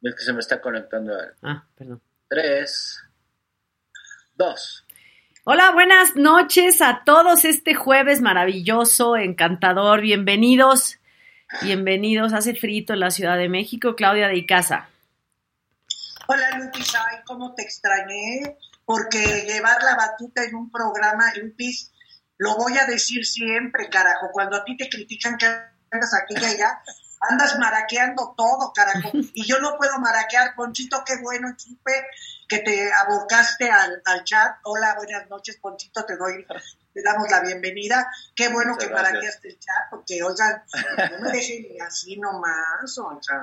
Es que se me está conectando. Ah, perdón. Tres, dos. Hola, buenas noches a todos este jueves maravilloso, encantador. Bienvenidos, bienvenidos. Hace frito en la Ciudad de México. Claudia de Icaza. Hola Lupis, ay, cómo te extrañé, porque llevar la batuta en un programa, Lupis, lo voy a decir siempre, carajo, cuando a ti te critican que andas aquí y allá, andas maraqueando todo, carajo, y yo no puedo maraquear, Ponchito, qué bueno, supe que te abocaste al, al chat, hola, buenas noches, Ponchito, te doy, te damos la bienvenida, qué bueno Muchas que gracias. maraqueaste el chat, porque, oigan, no me dejen así nomás, o sea...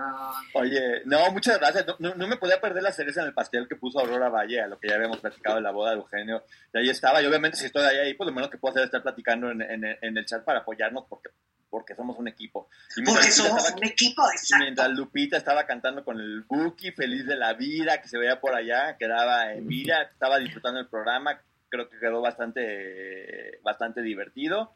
Oye, no, muchas gracias. No, no- no me podía perder la cereza en el pastel que puso Aurora Valle, a lo que ya habíamos platicado de la boda de Eugenio. Y ahí estaba. Y obviamente, si estoy ahí, ahí, pues lo menos que puedo hacer es estar platicando en, en- en el chat para apoyarnos, porque, porque somos un equipo. Y Porque somos estaba- un equipo, y exacto. mientras Lupita estaba cantando con el Buki, feliz de la vida, que se veía por allá, quedaba Emilia, estaba disfrutando el programa, creo que quedó bastante, bastante divertido.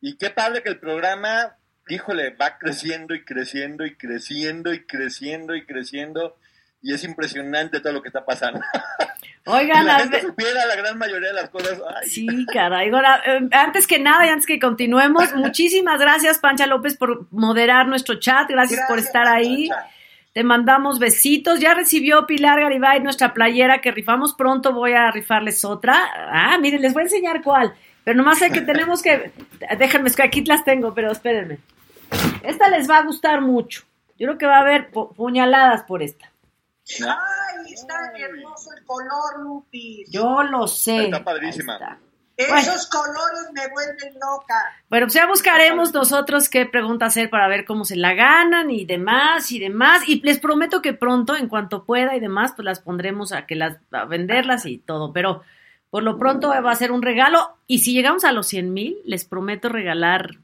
Y qué padre que el programa, híjole, va creciendo y creciendo y creciendo y creciendo y creciendo. Y es impresionante todo lo que está pasando. Oigan, Si la gente supiera la gran mayoría de las cosas. ay, Sí, caray. Ahora, eh, antes que nada y antes que continuemos, muchísimas gracias, Pancha López, por moderar nuestro chat. Gracias, por Gracias, estar ahí. Pancha. Te mandamos besitos. Ya recibió Pilar Garibay nuestra playera que rifamos. Pronto voy a rifarles otra. Ah, miren, les voy a enseñar cuál. Pero nomás sé que tenemos que. Déjenme, es que aquí las tengo, pero espérenme. Esta les va a gustar mucho. Yo creo que va a haber pu- puñaladas por esta. Ay, está hermoso el color, Lupis. Yo lo sé. Está padrísima. Ahí está. Esos colores me vuelven loca. Bueno, pues ya buscaremos nosotros qué pregunta hacer para ver cómo se la ganan y demás y demás. Y les prometo que pronto, en cuanto pueda y demás, pues las pondremos a que las a venderlas y todo. Pero por lo pronto va a ser un regalo. Y si llegamos a los 100 mil, les prometo regalar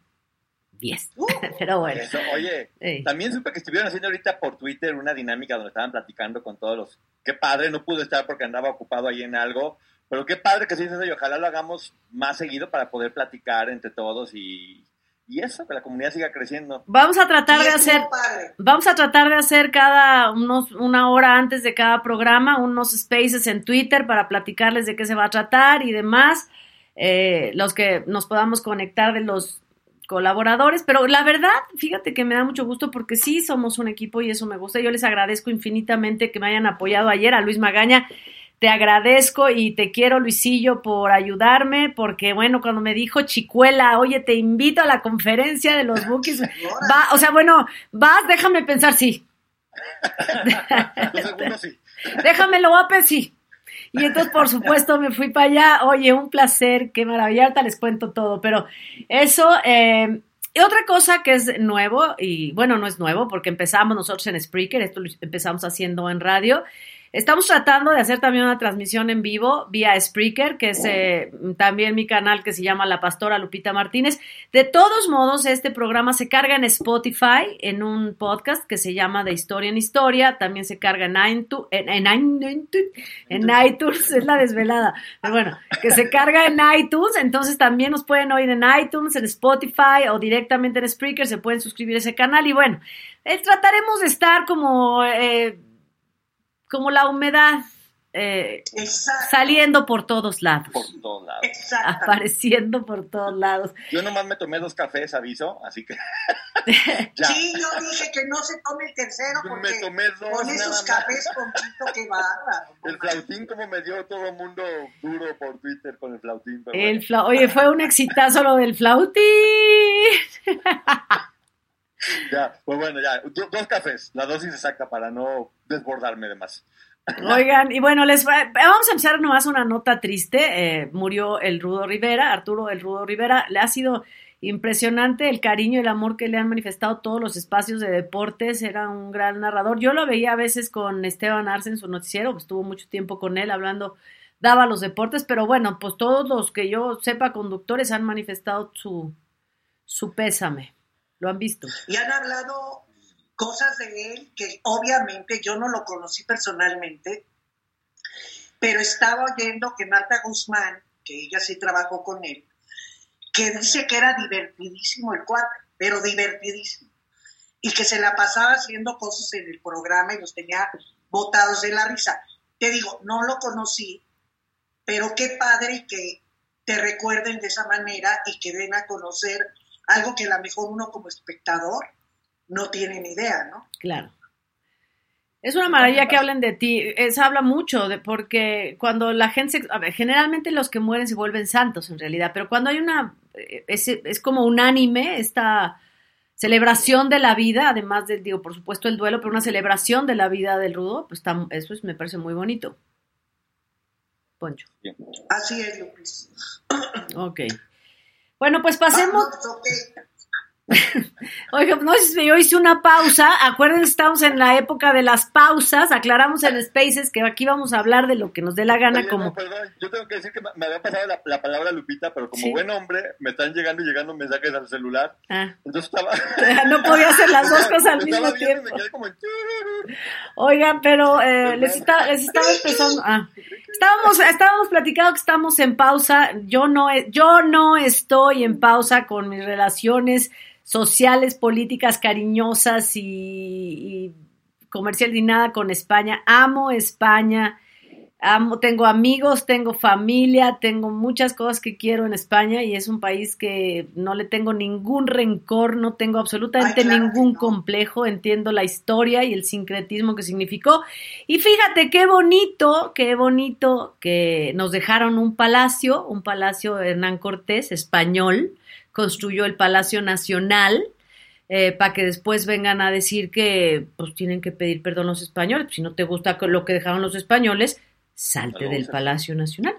10. Pero bueno. Eso, oye, Sí. también supe que estuvieron haciendo ahorita por Twitter una dinámica donde estaban platicando con todos los... Qué padre, no pude estar porque andaba ocupado ahí en algo, pero qué padre que se hizo eso y ojalá lo hagamos más seguido para poder platicar entre todos y, y eso, que la comunidad siga creciendo. Vamos a tratar de hacer padre. Vamos a tratar de hacer cada unos, una hora antes de cada programa unos spaces en Twitter para platicarles de qué se va a tratar y demás, eh, los que nos podamos conectar de los colaboradores, pero la verdad, fíjate que me da mucho gusto porque sí somos un equipo y eso me gusta. Yo les agradezco infinitamente que me hayan apoyado ayer a Luis Magaña. Te agradezco y te quiero, Luisillo, por ayudarme, porque bueno, cuando me dijo Chicuela, oye, te invito a la conferencia de los bookies, va, o sea, bueno, vas, déjame pensar, sí, sí. déjame lo guape, sí. Y entonces, por supuesto, me fui para allá. Oye, un placer, qué maravilla. Ahorita les cuento todo, pero eso. eh, y otra cosa que es nuevo, y bueno, no es nuevo, porque empezamos nosotros en Spreaker, esto lo empezamos haciendo en radio. Estamos tratando de hacer también una transmisión en vivo vía Spreaker, que es eh, también mi canal que se llama La Pastora Lupita Martínez. De todos modos, este programa se carga en Spotify, en un podcast que se llama De Historia en Historia. También se carga en iTunes, en, en, en- en iTunes, es la desvelada. Pero bueno, que se carga en iTunes. Entonces también nos pueden oír en iTunes, en Spotify o directamente en Spreaker. Se pueden suscribir a ese canal. Y bueno, eh, trataremos de estar como, eh, como la humedad. eh, Exacto. saliendo por todos lados, Por todos lados. Exacto. apareciendo por todos lados. Yo nomás me tomé dos cafés, aviso, así que... ya. Sí, yo dije que no se tome el tercero Me porque tomé dos con esos cafés, Ponchito, qué bárbaro. El flautín como me dio todo el mundo duro por Twitter con el flautín. pero El bueno. fla- Oye, fue un exitazo lo del flautín. Ya, pues bueno, ya, do- dos cafés, la dosis exacta para no desbordarme de más. Oigan, y bueno, les va- vamos a empezar nomás una nota triste. Eh, murió el Rudo Rivera, Arturo el Rudo Rivera. Le ha sido impresionante el cariño y el amor que le han manifestado todos los espacios de deportes, era un gran narrador. Yo lo veía a veces con Esteban Arce en su noticiero, pues estuvo mucho tiempo con él hablando, daba los deportes, pero bueno, pues todos los que yo sepa conductores han manifestado su, su pésame. ¿Lo han visto? Y han hablado cosas de él que obviamente yo no lo conocí personalmente, pero estaba oyendo que Marta Guzmán, que ella sí trabajó con él, que dice que era divertidísimo el cuadro, pero divertidísimo. Y que se la pasaba haciendo cosas en el programa y los tenía botados de la risa. Te digo, no lo conocí, pero qué padre que te recuerden de esa manera y que den a conocer algo que a lo mejor uno como espectador no tiene ni idea, ¿no? Claro. Es una maravilla que hablen de ti. Se habla mucho de porque cuando la gente, a ver, generalmente los que mueren se vuelven santos en realidad, pero cuando hay una, es, es como unánime esta celebración de la vida, además del, digo, por supuesto el duelo, pero una celebración de la vida del rudo, pues está, eso es, me parece muy bonito. Poncho. Así es, Lupis. Ok. Bueno, pues pasemos. Oiga, no sé si yo hice una pausa. Acuérdense, estamos en la época de las pausas. Aclaramos en Spaces que aquí vamos a hablar de lo que nos dé la gana. como... perdón, yo tengo que decir que me había pasado la, palabra Lupita, pero como buen hombre me están llegando y llegando mensajes al celular. Ah. Entonces estaba. no podía hacer las dos cosas al mismo tiempo. Oigan, pero eh, les, estaba, les estaba empezando. Ah. Estábamos, estábamos platicando que estamos en pausa. Yo no, yo no estoy en pausa con mis relaciones sociales, políticas cariñosas y, y comercial ni nada con España. Amo España, amo, tengo amigos, tengo familia, tengo muchas cosas que quiero en España y es un país que no le tengo ningún rencor, no tengo absolutamente ningún complejo, entiendo la historia y el sincretismo que significó. Y fíjate qué bonito, qué bonito que nos dejaron un palacio, un palacio de Hernán Cortés español, construyó el Palacio Nacional, eh, para que después vengan a decir que pues tienen que pedir perdón los españoles. Si no te gusta lo que dejaron los españoles, salte del Palacio Nacional.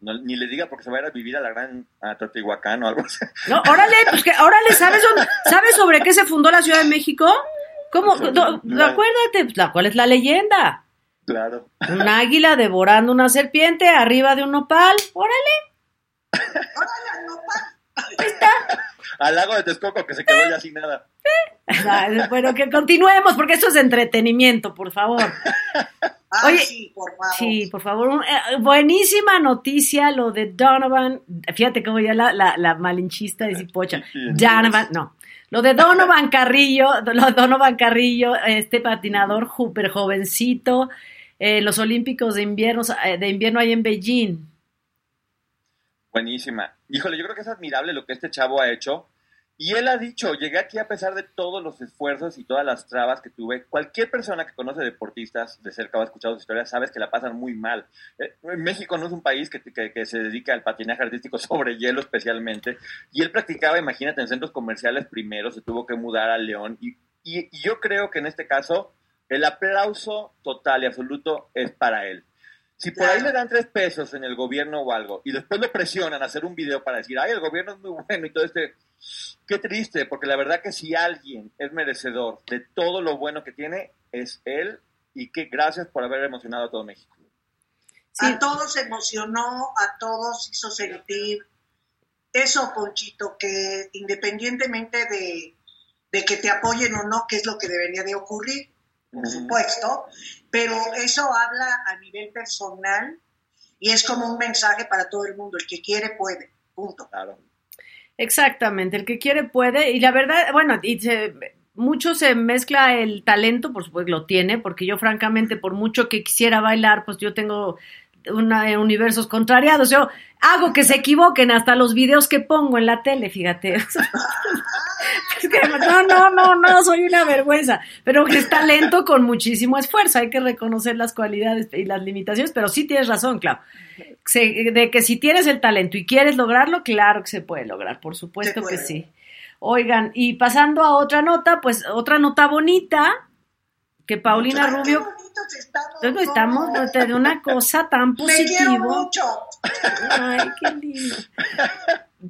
ni le diga porque se va a ir a vivir a la gran a Teotihuacán o algo así. No, órale, pues que, órale, ¿sabes, ¿sabes sobre qué se fundó la Ciudad de México? ¿Cómo? acuérdate, pues, la, ¿cuál es la leyenda? Claro. Un águila devorando una serpiente arriba de un nopal. Órale. Órale, nopal. Está. Al lago de Texcoco que se quedó ya sin nada. bueno, que continuemos porque esto es entretenimiento, por favor. Oye, sí, por favor. Sí, por favor. Eh, buenísima noticia lo de Donovan. Fíjate cómo ya la, la, malinchista de Cipocha. Donovan, no. Lo de Donovan Carrillo, lo de Donovan Carrillo, este patinador súper jovencito, eh, los Olímpicos de invierno, eh, de invierno ahí en Beijing. Buenísima. Híjole, yo creo que es admirable lo que este chavo ha hecho. Y él ha dicho, llegué aquí a pesar de todos los esfuerzos y todas las trabas que tuve. Cualquier persona que conoce deportistas de cerca o ha escuchado su historia, sabes que la pasan muy mal. Eh, México no es un país que, que, se dedica al patinaje artístico sobre hielo especialmente. Y él practicaba, imagínate, en centros comerciales primero, se tuvo que mudar a León. Y, y, y yo creo que en este caso el aplauso total y absoluto es para él. Si por ahí le dan tres pesos en el gobierno o algo y después lo presionan a hacer un video para decir, ay, el gobierno es muy bueno y todo este... Qué triste, porque la verdad que si alguien es merecedor de todo lo bueno que tiene, es él y que gracias por haber emocionado a todo México. A todos emocionó, a todos hizo sentir. Eso, Ponchito, que independientemente de, de que te apoyen o no, que es lo que debería de ocurrir, por supuesto, pero eso habla a nivel personal y es como un mensaje para todo el mundo, el que quiere puede, punto. Claro. Exactamente, el que quiere puede y la verdad, bueno, y mucho se mezcla el talento, por supuesto lo tiene, porque yo francamente por mucho que quisiera bailar, pues yo tengo una, universos contrariados. Yo hago que se equivoquen hasta los videos que pongo en la tele, fíjate. no, no, no, no, soy una vergüenza. Pero que es talento con muchísimo esfuerzo. Hay que reconocer las cualidades y las limitaciones, pero sí tienes razón, claro. de que si tienes el talento y quieres lograrlo, claro que se puede lograr, por supuesto que sí. Oigan, y pasando a otra nota, pues otra nota bonita, que Paulina Rubio estamos, estamos de una cosa tan positiva. mucho. Ay, qué lindo.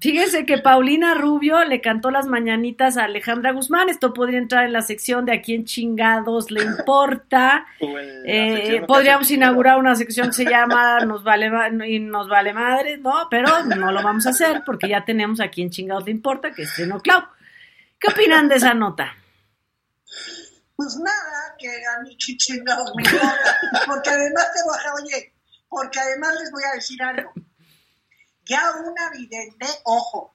Fíjense que Paulina Rubio le cantó las mañanitas a Alejandra Guzmán. Esto podría entrar en la sección de a quién chingados le importa. Eh, podríamos inaugurar una sección que se llama Nos vale y nos vale madre, ¿no? Pero no lo vamos a hacer porque ya tenemos a quién chingados le importa, que es no Clau. ¿Qué opinan de esa nota? Pues nada, que a mí chingados me importa. Porque además te voy a, oye, porque además les voy a decir algo ya una vidente, ojo,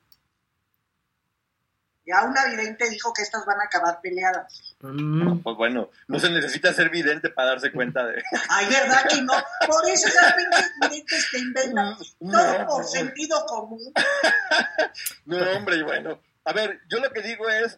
ya una vidente dijo que estas van a acabar peleadas. Mm. Pues bueno, no se necesita ser vidente para darse cuenta de. Ay, ¿verdad que no? Por eso esas pinches videntes que inventan todo por sentido común. no, hombre, y bueno. A ver, yo lo que digo es.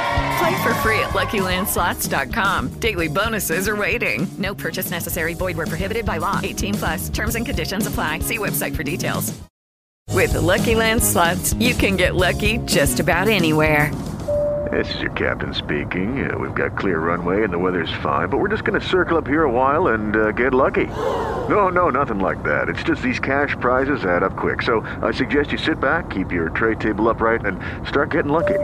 Play for free at LuckyLandSlots.com. Daily bonuses are waiting. No purchase necessary. Void where prohibited by law. 18 plus. Terms and conditions apply. See website for details. With Lucky Land Slots, you can get lucky just about anywhere. This is your captain speaking. Uh, we've got clear runway and the weather's fine, but we're just going to circle up here a while and uh, get lucky. No, no, nothing like that. It's just these cash prizes add up quick. So I suggest you sit back, keep your tray table upright, and start getting lucky.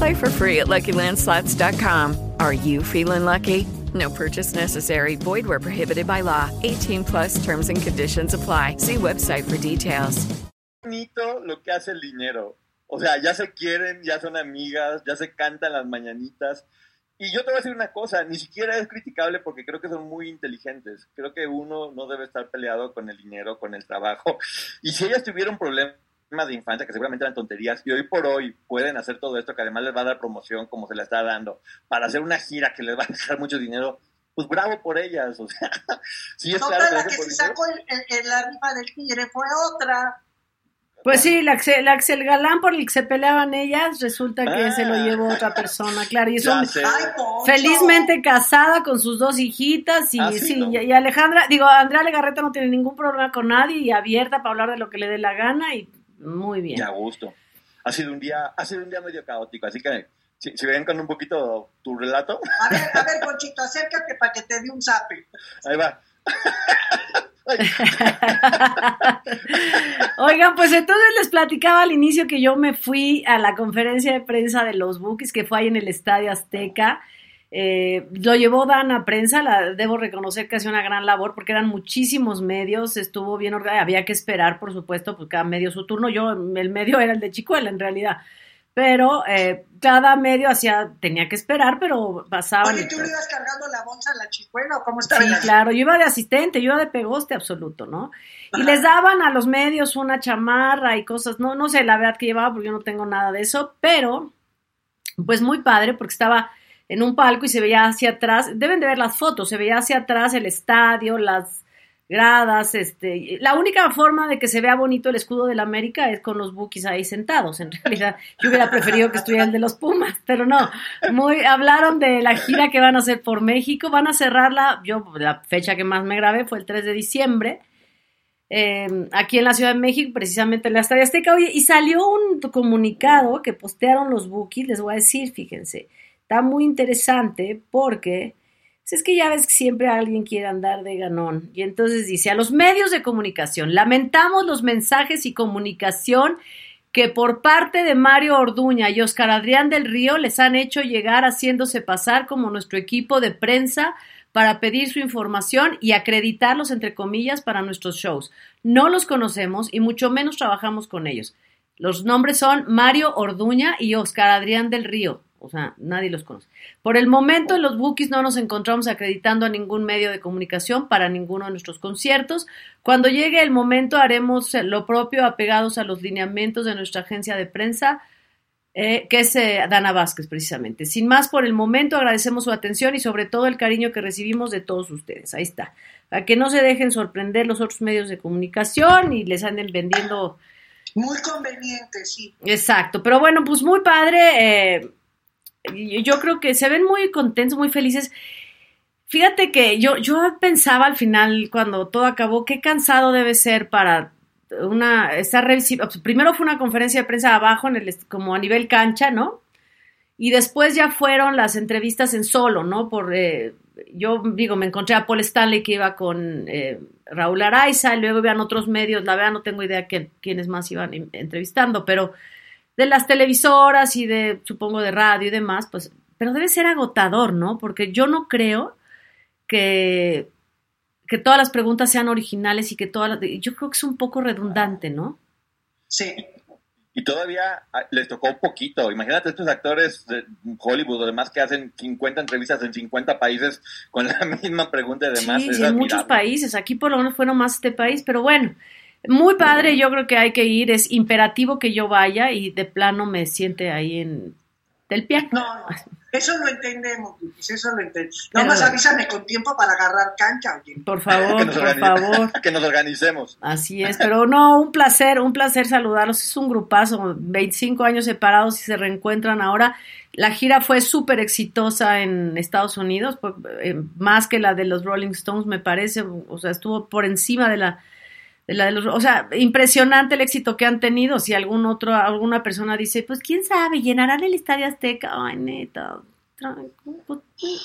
Play for free at LuckyLandSlots.com. Are you feeling lucky? No purchase necessary. Void where prohibited by law. 18 plus terms and conditions apply. See website for details. Bonito lo que hace el dinero. O sea, ya se quieren, ya son amigas, ya se cantan las mañanitas. Y yo te voy a decir una cosa, ni siquiera es criticable porque creo que son muy inteligentes. Creo que uno no debe estar peleado con el dinero, con el trabajo. Y si ellas tuvieron problemas de infancia, que seguramente eran tonterías, y hoy por hoy pueden hacer todo esto, que además les va a dar promoción como se le está dando, para hacer una gira que les va a dejar mucho dinero, pues bravo por ellas. O sea, sí es claro la que, se sacó el, la rifa del tigre fue otra. Pues sí, la, la, el galán por el que se peleaban ellas, resulta que se lo ah. llevó otra persona, claro, y son felizmente casada con sus dos hijitas y ah, sí, y, Alejandra, digo, Andrea Legarreta no tiene ningún problema con nadie y abierta para hablar de lo que le dé la gana y muy bien. Ya gusto. Ha sido un día, ha sido un día medio caótico, así que si, si ven con un poquito tu relato. A ver, a ver, Conchito, acércate para que te dé un zape. Ahí va. Oigan, pues entonces les platicaba al inicio que yo me fui a la conferencia de prensa de los Bookies, que fue ahí en el Estadio Azteca. Eh, lo llevó Dan a prensa, la, debo reconocer que hacía una gran labor porque eran muchísimos medios, estuvo bien organizado, había que esperar, por supuesto, porque cada medio su turno. Yo, el medio era el de Chicuela, en realidad pero eh, cada medio hacía, tenía que esperar, pero pasaban. Oye, ¿tú le ibas cargando la bolsa a la chicuela o cómo estaba? Sí, claro, yo iba de asistente, yo iba de pegoste absoluto, ¿no? Y les daban a los medios una chamarra y cosas, no, no sé la verdad que llevaba porque yo no tengo nada de eso, pero pues muy padre porque estaba en un palco y se veía hacia atrás, deben de ver las fotos, se veía hacia atrás el estadio, las gradas, este, la única forma de que se vea bonito el escudo de la América es con los bookies ahí sentados, en realidad yo hubiera preferido que estuviera el de los Pumas, pero no, muy, hablaron de la gira que van a hacer por México, van a cerrarla, yo la fecha que más me grabé fue el 3 de diciembre, em, aquí en la Ciudad de México, precisamente en la Estadio Azteca, oye, y salió un comunicado que postearon los bookies, les voy a decir, fíjense, está muy interesante porque es que ya ves que siempre alguien quiere andar de ganón. Y entonces dice, a los medios de comunicación, lamentamos los mensajes y comunicación que por parte de Mario Orduña y Oscar Adrián del Río les han hecho llegar haciéndose pasar como nuestro equipo de prensa para pedir su información y acreditarlos, entre comillas, para nuestros shows. No los conocemos y mucho menos trabajamos con ellos. Los nombres son Mario Orduña y Oscar Adrián del Río. O sea, nadie los conoce. Por el momento, en los bookies no nos encontramos acreditando a ningún medio de comunicación para ninguno de nuestros conciertos. Cuando llegue el momento, haremos lo propio apegados a los lineamientos de nuestra agencia de prensa, eh, que es eh, Dana Vázquez, precisamente. Sin más, por el momento, agradecemos su atención y sobre todo el cariño que recibimos de todos ustedes. Ahí está. Para que no se dejen sorprender los otros medios de comunicación y les anden vendiendo. Muy conveniente, sí. Exacto. Pero bueno, pues muy padre. Eh, yo creo que se ven muy contentos, muy felices. Fíjate que yo, yo pensaba al final, cuando todo acabó, qué cansado debe ser para una, estar primero fue una conferencia de prensa abajo, en el, como a nivel cancha, ¿no? Y después ya fueron las entrevistas en solo, ¿no? Por, eh, yo digo, me encontré a Paul Stanley que iba con eh, Raúl Araiza, y luego iban otros medios, la verdad no tengo idea quiénes más iban entrevistando, pero de las televisoras y de, supongo, de radio y demás, pues, pero debe ser agotador, ¿no? Porque yo no creo que, que todas las preguntas sean originales y que todas las... Yo creo que es un poco redundante, ¿no? Sí. Y todavía ah, les tocó un poquito. Imagínate estos actores de Hollywood o demás que hacen 50 entrevistas en 50 países con la misma pregunta y demás. Sí, en muchos países. Aquí por lo menos fue nomás este país, pero bueno. Muy padre, yo creo que hay que ir. Es imperativo que yo vaya y de plano me siente ahí en del pie. No, no. Eso lo entendemos, eso lo entendemos. Nomás avísame con tiempo para agarrar cancha, oye. Por favor, por favor. Que nos organicemos. Así es, pero no, un placer, un placer saludarlos. Es un grupazo, 25 años separados y se reencuentran ahora. La gira fue súper exitosa en Estados Unidos, eh, más que la de los Rolling Stones, me parece. O sea, estuvo por encima de la o sea, impresionante el éxito que han tenido. Si algún otro, alguna persona dice, pues quién sabe, llenarán el Estadio Azteca. Ay, neta, pues,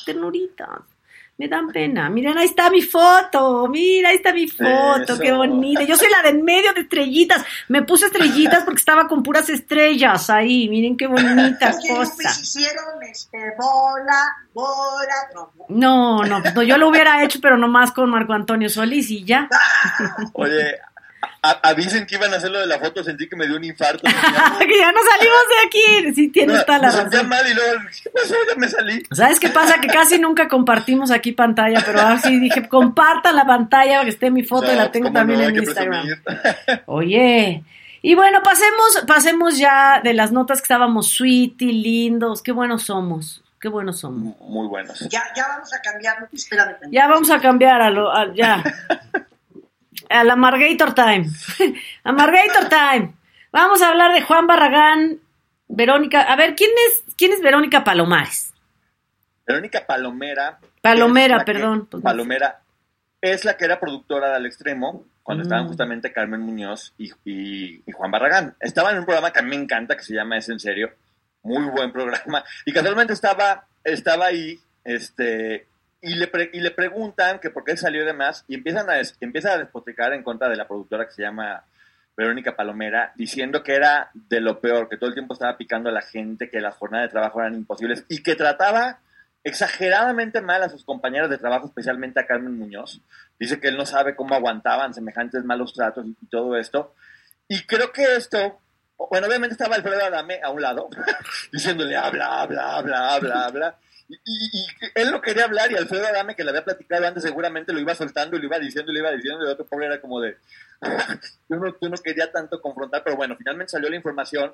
ternuritas. Me dan pena. Miren, ahí está mi foto. Mira, ahí está mi foto. Qué bonita. Yo soy la de en medio de estrellitas. Me puse estrellitas porque estaba con puras estrellas ahí. Miren qué bonita cosa. hicieron este, bola, bola. No, no, no, yo lo hubiera hecho, pero nomás con Marco Antonio Solís y ya. Oye, avisen que iban a hacer lo de la foto, sentí que me dio un infarto. que ya no salimos de aquí. Sí, tienes toda la razón. mal y luego, ¿qué pasó? Ya me salí. ¿Sabes qué pasa? Que casi nunca compartimos aquí pantalla, pero así dije, compartan la pantalla, que esté mi foto y la tengo también en Instagram. Oye. Y bueno, pasemos, pasemos ya de las notas que estábamos sweet y lindos. Qué buenos somos. Qué buenos somos. Muy buenos. Ya, ya vamos a cambiar, espérame. Ya vamos a cambiar a lo, a, ya. a la Margator Time. a Margator Time. Vamos a hablar de Juan Barragán, Verónica. A ver, ¿quién es, quién es Verónica Palomares? Verónica Palomera. Palomera, perdón. Pues Palomera es la que era productora de Al Extremo cuando mm. estaban justamente Carmen Muñoz y, y, Juan Barragán. Estaba en un programa que a mí me encanta, que se llama Es en Serio. Muy buen programa. Y casualmente estaba, estaba ahí este, y le, y le preguntan que por qué salió de más y empiezan a, empieza a despotricar en contra de la productora que se llama Verónica Palomera, diciendo que era de lo peor, que todo el tiempo estaba picando a la gente, que las jornadas de trabajo eran imposibles y que trataba exageradamente mal a sus compañeros de trabajo, especialmente a Carmen Muñoz. Dice que él no sabe cómo aguantaban semejantes malos tratos y, todo esto. Y creo que esto, bueno, obviamente estaba Alfredo Adame a un lado, diciéndole habla, habla, habla, habla, habla. Y, él no quería hablar y Alfredo Adame, que le había platicado antes, seguramente lo iba soltando y lo iba diciendo y lo iba diciendo. Y el otro pobre era como de. yo, no, no quería tanto confrontar, pero bueno, finalmente salió la información.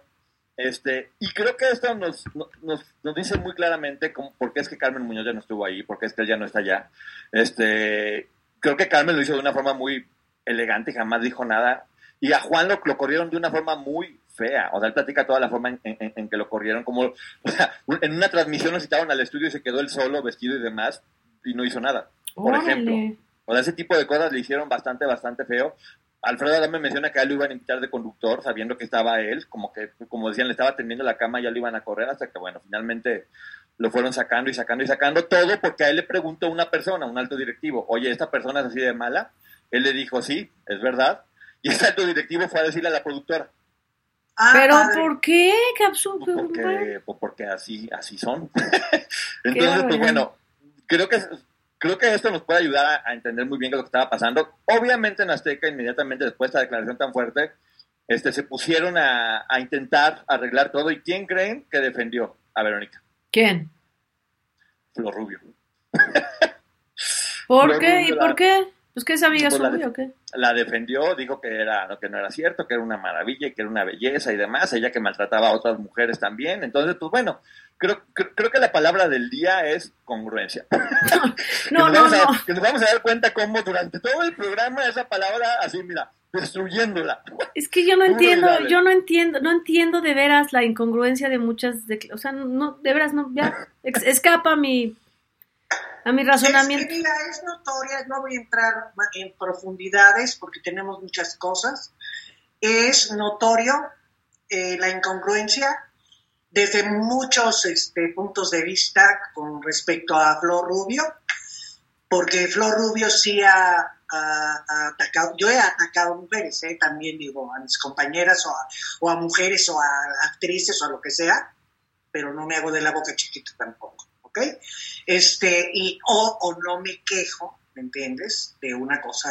Este, y creo que esto nos, nos, nos dice muy claramente cómo, por qué es que Carmen Muñoz ya no estuvo ahí, por qué es que él ya no está allá. Este, creo que Carmen lo hizo de una forma muy elegante, jamás dijo nada. Y a Juan lo, lo corrieron de una forma muy fea. O sea, él platica toda la forma en, que lo corrieron, como o sea, en una transmisión lo citaron al estudio y se quedó él solo, vestido y demás, y no hizo nada, por ejemplo. O sea, ese tipo de cosas le hicieron bastante, bastante feo. Alfredo Adame menciona que a él lo iban a invitar de conductor, sabiendo que estaba él, como que, como decían, le estaba teniendo la cama y ya lo iban a correr, hasta que, bueno, finalmente lo fueron sacando y sacando y sacando, todo porque a él le preguntó una persona, un alto directivo, oye, ¿esta persona es así de mala? Él le dijo, sí, es verdad. Y ese alto directivo fue a decirle a la productora, Ah, Pero ¿por qué? ¿Qué absurdo? Pues porque, pues porque así, así son. Entonces, pues bueno, creo que creo que esto nos puede ayudar a, entender muy bien lo que estaba pasando. Obviamente en Azteca, inmediatamente después de esta declaración tan fuerte, este, se pusieron a, a intentar arreglar todo. ¿Y quién creen que defendió a Verónica? ¿Quién? Flor Rubio. ¿Por qué? ¿Y por qué? Pues que es amiga pues suya o qué? La defendió, dijo que era que no era cierto, que era una maravilla y que era una belleza y demás, ella que maltrataba a otras mujeres también. Entonces, pues bueno, creo, creo, que la palabra del día es congruencia. no, no, no. que nos vamos a dar cuenta cómo durante todo el programa esa palabra así, mira, destruyéndola. Es que yo no entiendo, yo no entiendo, no entiendo de veras la incongruencia de muchas, de, o sea, no, de veras no, ya escapa mi A mi razonamiento. Es, notoria, no voy a entrar en profundidades porque tenemos muchas cosas. Es notorio eh, la incongruencia desde muchos este, puntos de vista con respecto a Flor Rubio, porque Flor Rubio sí ha, atacado, yo he atacado a mujeres, ¿eh? también digo, a mis compañeras o a, mujeres o a actrices o a lo que sea, pero no me hago de la boca chiquita tampoco, ¿ok? Este, y, o, o no me quejo, ¿me entiendes? De una cosa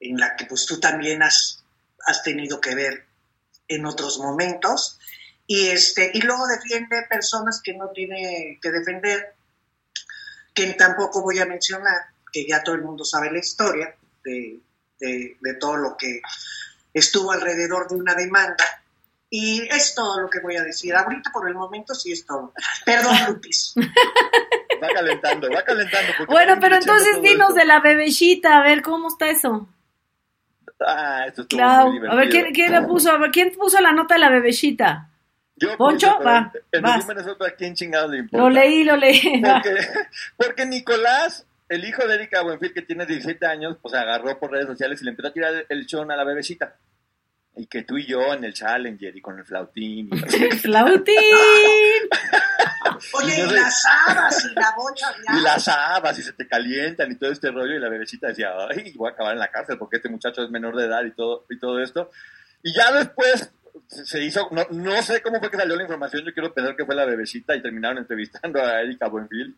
en la que pues tú también has, has tenido que ver en otros momentos y este y luego defiende personas que no tiene que defender que tampoco voy a mencionar que ya todo el mundo sabe la historia de, de, todo lo que estuvo alrededor de una demanda y es todo lo que voy a decir ahorita por el momento sí es todo perdón Lupis va calentando va calentando bueno pero entonces dinos de la bebecita a ver cómo está eso Ah, esto claro. A ver, ¿quién, quién, puso, ¿quién puso la nota de la bebecita? Yo ¿Poncho? Va. En a quién chingado le importa. Lo leí, lo leí. Porque, Nicolás, el hijo de Erika Buenfil, que tiene 17 años, pues agarró por redes sociales y le empezó a tirar el chon a la bebecita. Y que tú y yo en el Challenger y con el flautín. ¡El flautín! Oye, y, las habas y la bocha. Y las habas y se te calientan y todo este rollo. Y la bebecita decía, ay, voy a acabar en la cárcel porque este muchacho es menor de edad y todo, y todo esto. Y ya después se hizo, no, no, sé cómo fue que salió la información, yo quiero pensar que fue la bebecita y terminaron entrevistando a Erika Buenfield.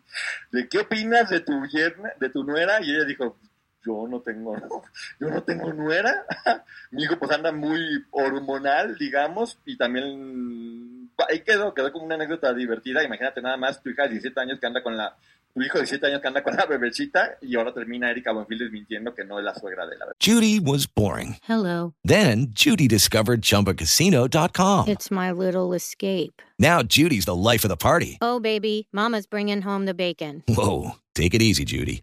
¿De qué opinas de tu yerna, de tu nuera? Y ella dijo, yo no tengo, yo no tengo nuera. Mi hijo pues anda muy hormonal, digamos, y también ahí quedó, quedó como una anécdota divertida. Imagínate nada más tu hija de 17 años que anda con la tu hijo de 17 años que anda con la bebecita y ahora termina Erika Buenfield desmintiendo que no es la suegra de la bebé. Judy was boring. Hello. Then Judy discovered chumbacasino.com. It's my little escape. Now Judy's the life of the party. Oh baby, mama's bringing home the bacon. Whoa, take it easy Judy.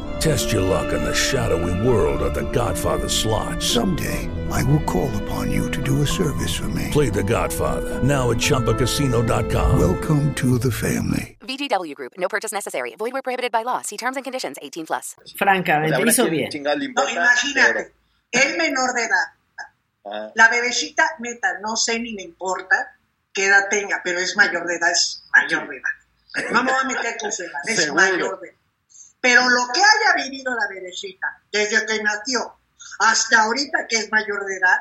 Test your luck in the shadowy world of The Godfather slot. Someday, I will call upon you to do a service for me. Play The Godfather now at Choppacasino.com. Welcome to the family. VGW Group, no purchase necessary. Void where prohibited by law. See terms and conditions 18 plus. Francamente, hizo bien. No, imagínate, el menor de edad Ah. La bebecita, neta, no sé ni me importa qué edad tenga, pero es mayor de edad, es mayor de edad. No me voy a meter con su edad, es mayor de edad. Pero lo que haya vivido la bebecita desde que nació hasta ahorita que es mayor de edad,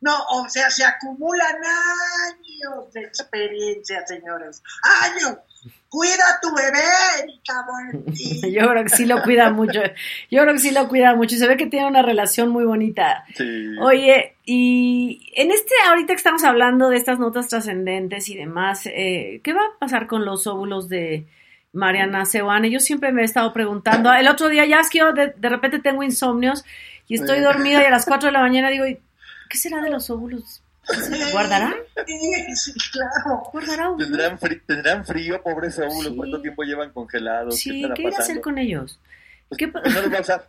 no, o sea, se acumulan años de experiencia, señores. Años cuida a tu bebé, cabrón. Yo creo que sí lo cuida mucho. Yo creo que sí lo cuida mucho. Se ve que tiene una relación muy bonita. Oye, y en este, ahorita que estamos hablando de estas notas trascendentes y demás, eh, ¿qué va a pasar con los óvulos de Mariana Seoane? Yo siempre me he estado preguntando. El otro día ya es que yo de, de repente tengo insomnios y estoy dormida y a las 4 de la mañana digo, ¿qué será de los óvulos ¿Guardarán? Sí, claro. ¿Guardarán? ¿Tendrán, frío, ¿Tendrán frío, pobres óvulos? ¿Cuánto tiempo llevan congelados? Sí, ¿qué, irá a hacer con ellos? Pues, ¿Qué... no los va a usar.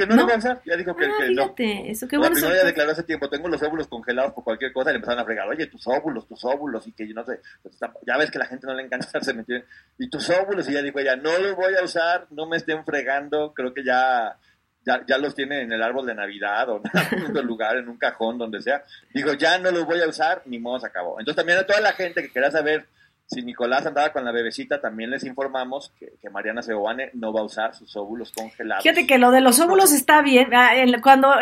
Que no, los va a. Ya dijo que, ah, que fíjate, no. Eso, qué bueno la primera ya declaró hace tiempo, tengo los óvulos congelados por cualquier cosa y le empezaron a fregar, oye, tus óvulos, tus óvulos, y que yo no sé, pues, ya ves que la gente no le encanta estarse metiendo, y tus óvulos, y ya dijo ella, no los voy a usar, no me estén fregando, creo que ya ya, ya los tiene en el árbol de Navidad o en algún lugar, en un cajón, donde sea. Digo, ya no los voy a usar, ni modo se acabó. Entonces también a toda la gente que quería saber si Nicolás andaba con la bebecita, también les informamos que, Mariana Seoane no va a usar sus óvulos congelados. Fíjate que lo de los óvulos está bien. Ah, cuando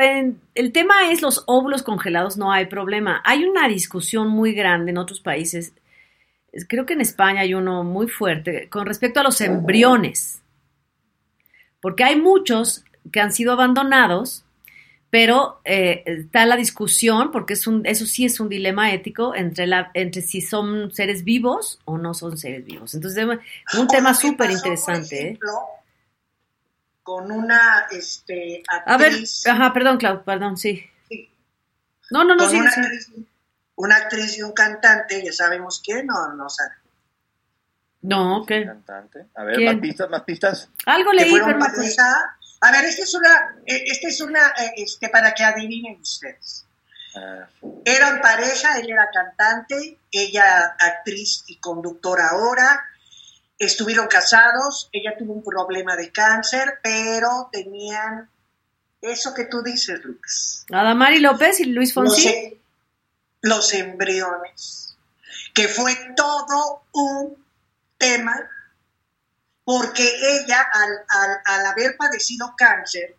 el tema es los óvulos congelados, no hay problema. Hay una discusión muy grande en otros países. Creo que en España hay uno muy fuerte con respecto a los embriones. Porque hay muchos que han sido abandonados pero eh, está la discusión, porque es un, eso sí es un dilema ético entre, la, entre si son seres vivos o no son seres vivos. Entonces, un O tema súper interesante. ¿eh? ejemplo, Con una este, A ver, actriz. ajá, perdón, Clau, perdón, sí. No, no, no, con sí, una, sí. actriz, una actriz y un cantante, ya sabemos quién, o no sabe. No, ¿qué? Cantante. A ver, ¿Quién? más pistas, más pistas. Algo leí, pero no- pareja. A ver, esta es una, eh, esta es una, eh, este, para que adivinen ustedes. Ah, Eran pareja, él era cantante, ella actriz y conductora ahora. Estuvieron casados, ella tuvo un problema de cáncer, pero tenían eso que tú dices, Lucas. Adamari López y Luis Los, Fonsi. em- los embriones, que fue todo un tema, porque ella, al, al- al haber padecido cáncer,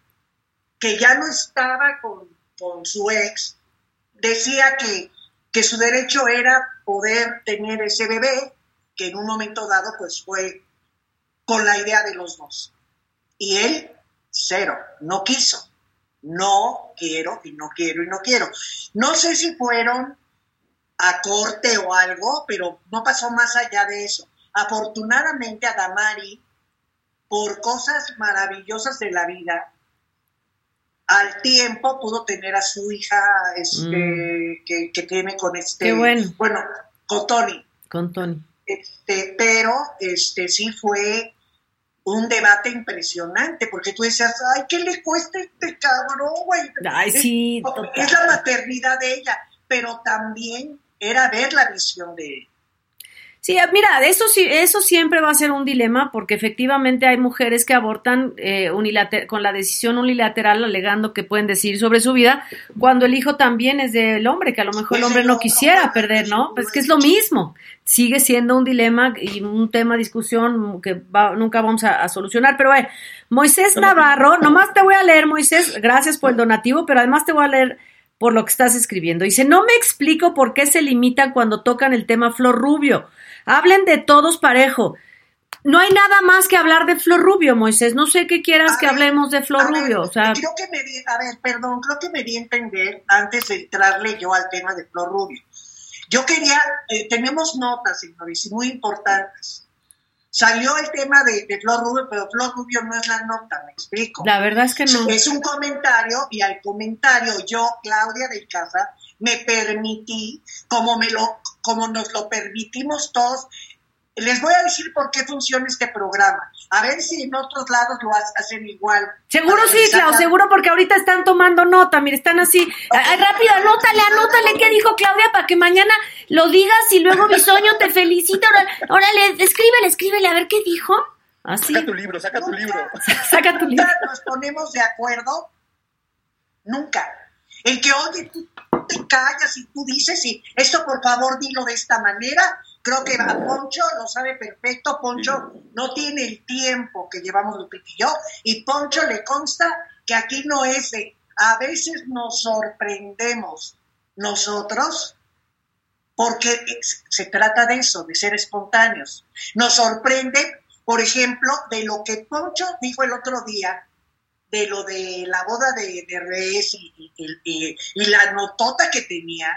que ya no estaba con, con su ex, decía que, que su derecho era poder tener ese bebé, que en un momento dado pues fue con la idea de los dos. Y él, cero, no quiso. No quiero y no quiero y no quiero. No sé si fueron a corte o algo, pero no pasó más allá de eso. Afortunadamente a Damari, por cosas maravillosas de la vida, al tiempo pudo tener a su hija este, que, que tiene con este, Mm. Qué bueno. bueno, con Tony. Con Tony. Este, pero este sí fue un debate impresionante, porque tú decías, ay, ¿qué le cuesta este cabrón, güey? Ay, sí, Es-. Es la maternidad de ella, pero también era ver la visión de él. Sí, ah, mira, eso sí, eso siempre va a ser un dilema porque efectivamente hay mujeres que abortan eh, con la decisión unilateral alegando que pueden decidir sobre su vida cuando el hijo también es del hombre, que a lo mejor el hombre no quisiera perder, ¿no? Pues que es lo mismo. Sigue siendo un dilema y un tema de discusión que va- nunca vamos a, a solucionar. Pero bueno, Moisés Navarro, nomás te voy a leer, Moisés, gracias por el donativo, pero además te voy a leer por lo que estás escribiendo. Dice, no me explico por qué se limitan cuando tocan el tema Flor Rubio. Hablen de todos parejo. No hay nada más que hablar de Flor Rubio, Moisés. No sé qué quieras que hablemos de Flor ver, Rubio. O sea, creo que me di- a ver, perdón, creo que me di a entender antes de entrarle yo al tema de Flor Rubio. Yo quería, eh, tenemos notas, señores, muy importantes. Salió el tema de, de Flor Rubio, pero Flor Rubio no es la nota, me explico. la verdad es que no. Es un comentario y al comentario yo, Claudia de Casa, me permití, como, me lo, como nos lo permitimos todos, les voy a decir por qué funciona este programa. A ver si en otros lados lo ha- hacen igual. Seguro sí, Clau, seguro porque ahorita están tomando nota, mire, están así. Ay, rápido, anótale, anótale qué dijo Claudia para que mañana lo digas y luego Bisoño te felicita. Órale, escríbele, escríbele, a ver qué dijo. Así. Saca tu libro, saca tu libro. Saca tu libro. Nunca nos ponemos de acuerdo. Nunca. El que, oye, tú te callas y tú dices, y esto por favor dilo de esta manera. Creo que a Poncho lo sabe perfecto. Poncho no tiene el tiempo que llevamos Lupita y yo. Y Poncho le consta que aquí no es de. A veces nos sorprendemos nosotros porque se trata de eso, de ser espontáneos. Nos sorprende, por ejemplo, de lo que Poncho dijo el otro día, de lo de la boda de, de Reyes y, y- y- y la notota que tenía.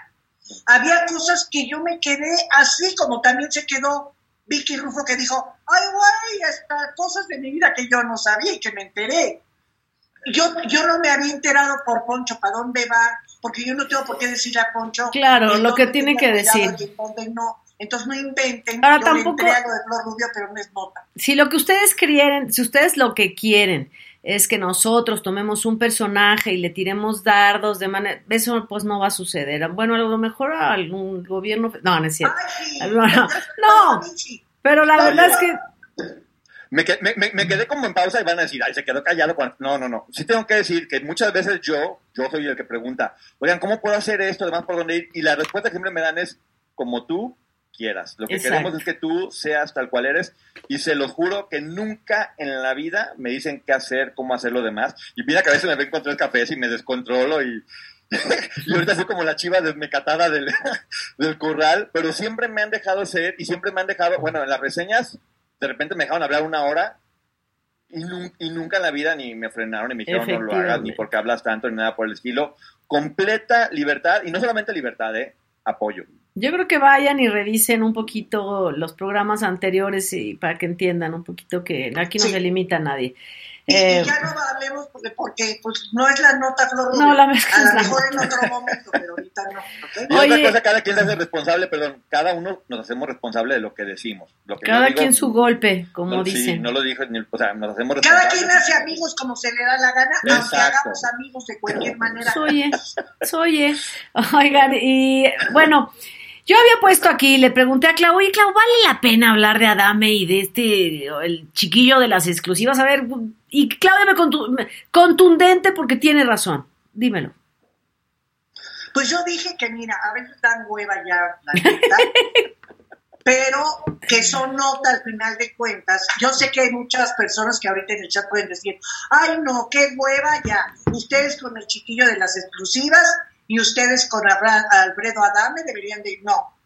Había cosas que yo me quedé así, como también se quedó Vicky Rufo que dijo, ay, güey, hasta cosas de mi vida que yo no sabía y que me enteré. Yo, yo no me había enterado por Poncho para dónde va, porque yo no tengo por qué decirle a Poncho. Claro, lo que tiene que decir. y no. Entonces no inventen. Ahora, yo tampoco- le entré a lo de Flor Rubio, pero no es nota. Si lo que ustedes quieren, si ustedes lo que quieren es que nosotros tomemos un personaje y le tiremos dardos de manera, eso pues no va a suceder. Bueno, a lo mejor a algún gobierno, no, no es cierto. No, no, no, pero la verdad es que Me, que- me- me- me quedé como en pausa y van a decir, ay, se quedó callado. cuando-". No, no, no. Sí tengo que decir que muchas veces yo, yo soy el que pregunta, oigan, ¿cómo puedo hacer esto? Además, ¿por dónde ir? Y la respuesta que siempre me dan es, como tú quieras. Lo que Exacto. queremos es que tú seas tal cual eres. Y se los juro que nunca en la vida me dicen qué hacer, cómo hacer lo demás. Y mira que a veces me ven con tres cafés y me descontrolo y... y ahorita soy como la chiva desmecatada del, del corral, pero siempre me han dejado ser y siempre me han dejado, bueno, en las reseñas, de repente me dejaron hablar una hora y, nun- y nunca en la vida ni me frenaron ni me dijeron no lo hagas, ni porque hablas tanto, ni nada por el estilo. Completa libertad, y no solamente libertad, ¿eh? Apoyo. Yo creo que vayan y revisen un poquito los programas anteriores y para que entiendan un poquito que aquí no se limita a nadie. Y, y Eh, ya no hablemos porque, porque pues, no es la nota flor. No, la que A lo mejor en otro momento, pero ahorita no. Y otra cosa, cada quien se hace responsable, perdón, cada uno nos hacemos responsable de lo que decimos. Lo que cada digo, quien su golpe, como no, sí, dicen. no lo dijo, ni- o sea, nos hacemos Cada responsables. quien hace amigos como se le da la gana, aunque Exacto. hagamos amigos de cualquier manera. Oye, oye, oigan, y bueno, yo había puesto aquí, le pregunté a Clau, oye, Clau, ¿vale la pena hablar de Adame y de este, el chiquillo de las exclusivas? A ver, y Claudia me contu- me- contundente porque tiene razón, dímelo. Pues yo dije que, mira, a veces dan hueva ya, la neta, pero que son nota al final de cuentas. Yo sé que hay muchas personas que ahorita en el chat pueden decir, ay no, qué hueva ya. Ustedes con el chiquillo de las exclusivas y ustedes con Alfredo Adame deberían de no.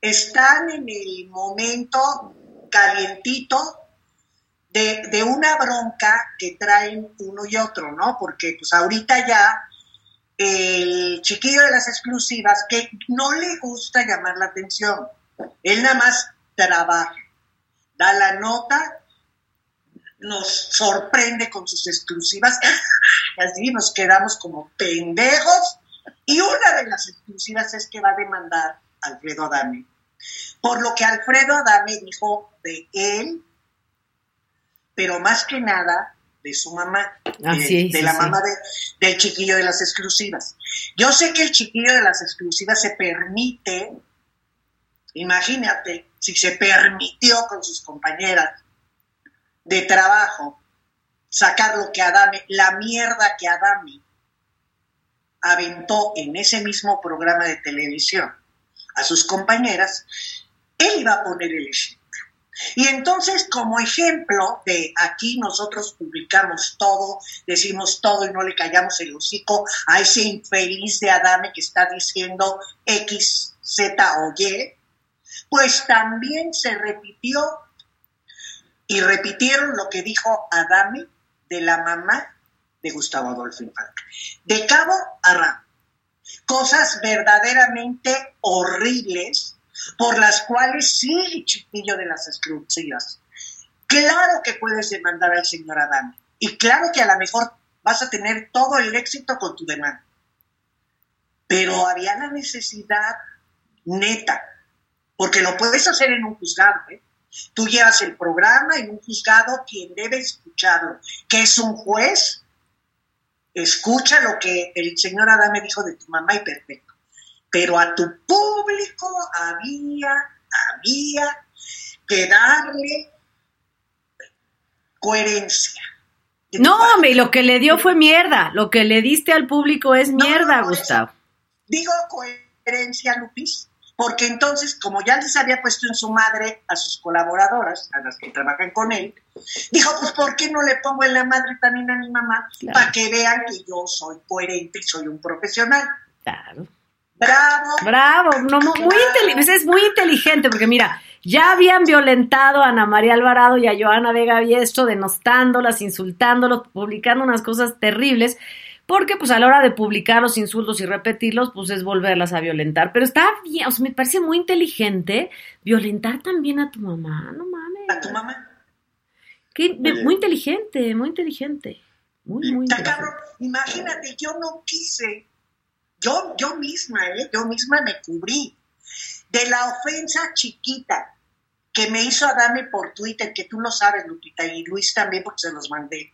Están en el momento calientito de, de una bronca que traen uno y otro, ¿no? Porque pues ahorita ya el chiquillo de las exclusivas que no le gusta llamar la atención. Él nada más trabaja, da la nota, nos sorprende con sus exclusivas, así nos quedamos como pendejos. Y una de las exclusivas es que va a demandar a Alfredo Adame. Por lo que Alfredo Adame dijo de él, pero más que nada de su mamá, Ah, de, sí, de sí, la sí. mamá de- del chiquillo de las exclusivas. Yo sé que el chiquillo de las exclusivas se permite, imagínate, si se permitió con sus compañeras de trabajo sacar lo que Adame, la mierda que Adame aventó en ese mismo programa de televisión a sus compañeras, él iba a poner el ejemplo. Y entonces, como ejemplo de aquí nosotros publicamos todo, decimos todo y no le callamos el hocico a ese infeliz de Adame que está diciendo X, Z o Y, pues también se repitió y repitieron lo que dijo Adame de la mamá de Gustavo Adolfo Infante. De cabo a rabo. Cosas verdaderamente horribles por las cuales sí, chiquillo de las exclusivas. Claro que puedes demandar al señor Adame y claro que a lo mejor vas a tener todo el éxito con tu demanda. Pero había la necesidad neta, porque lo puedes hacer en un juzgado. ¿eh? Tú llevas el programa en un juzgado, quien debe escucharlo, que es un juez, escucha lo que el señor Adame dijo de tu mamá y perfecto. Pero a tu público había, había que darle coherencia. No, hombre, lo que le dio fue mierda. Lo que le diste al público es mierda, no. Gustavo. Digo coherencia, Lupis, porque entonces, como ya les había puesto en su madre a sus colaboradoras, a las que trabajan con él, dijo, pues, ¿por qué no le pongo en la madre también a mi mamá? Claro. Para que vean que yo soy coherente y soy un profesional. Claro. Bravo. Bravo, no, mu- muy inteligente, es muy inteligente, porque mira, ya habían violentado a Ana María Alvarado y a Joana Vega Biestro, denostándolas, insultándolos, publicando unas cosas terribles, porque pues a la hora de publicar los insultos y repetirlos, pues es volverlas a violentar. Pero está bien, o sea, me parece muy inteligente violentar también a tu mamá, no mames. A tu mamá. Qué- muy inteligente, muy inteligente. Muy, muy inteligente. Imagínate, yo no quise, yo, yo misma, ¿eh? yo misma me cubrí de la ofensa chiquita que me hizo Adame por Twitter, que tú lo sabes, Lupita, y Luis también, porque se los mandé.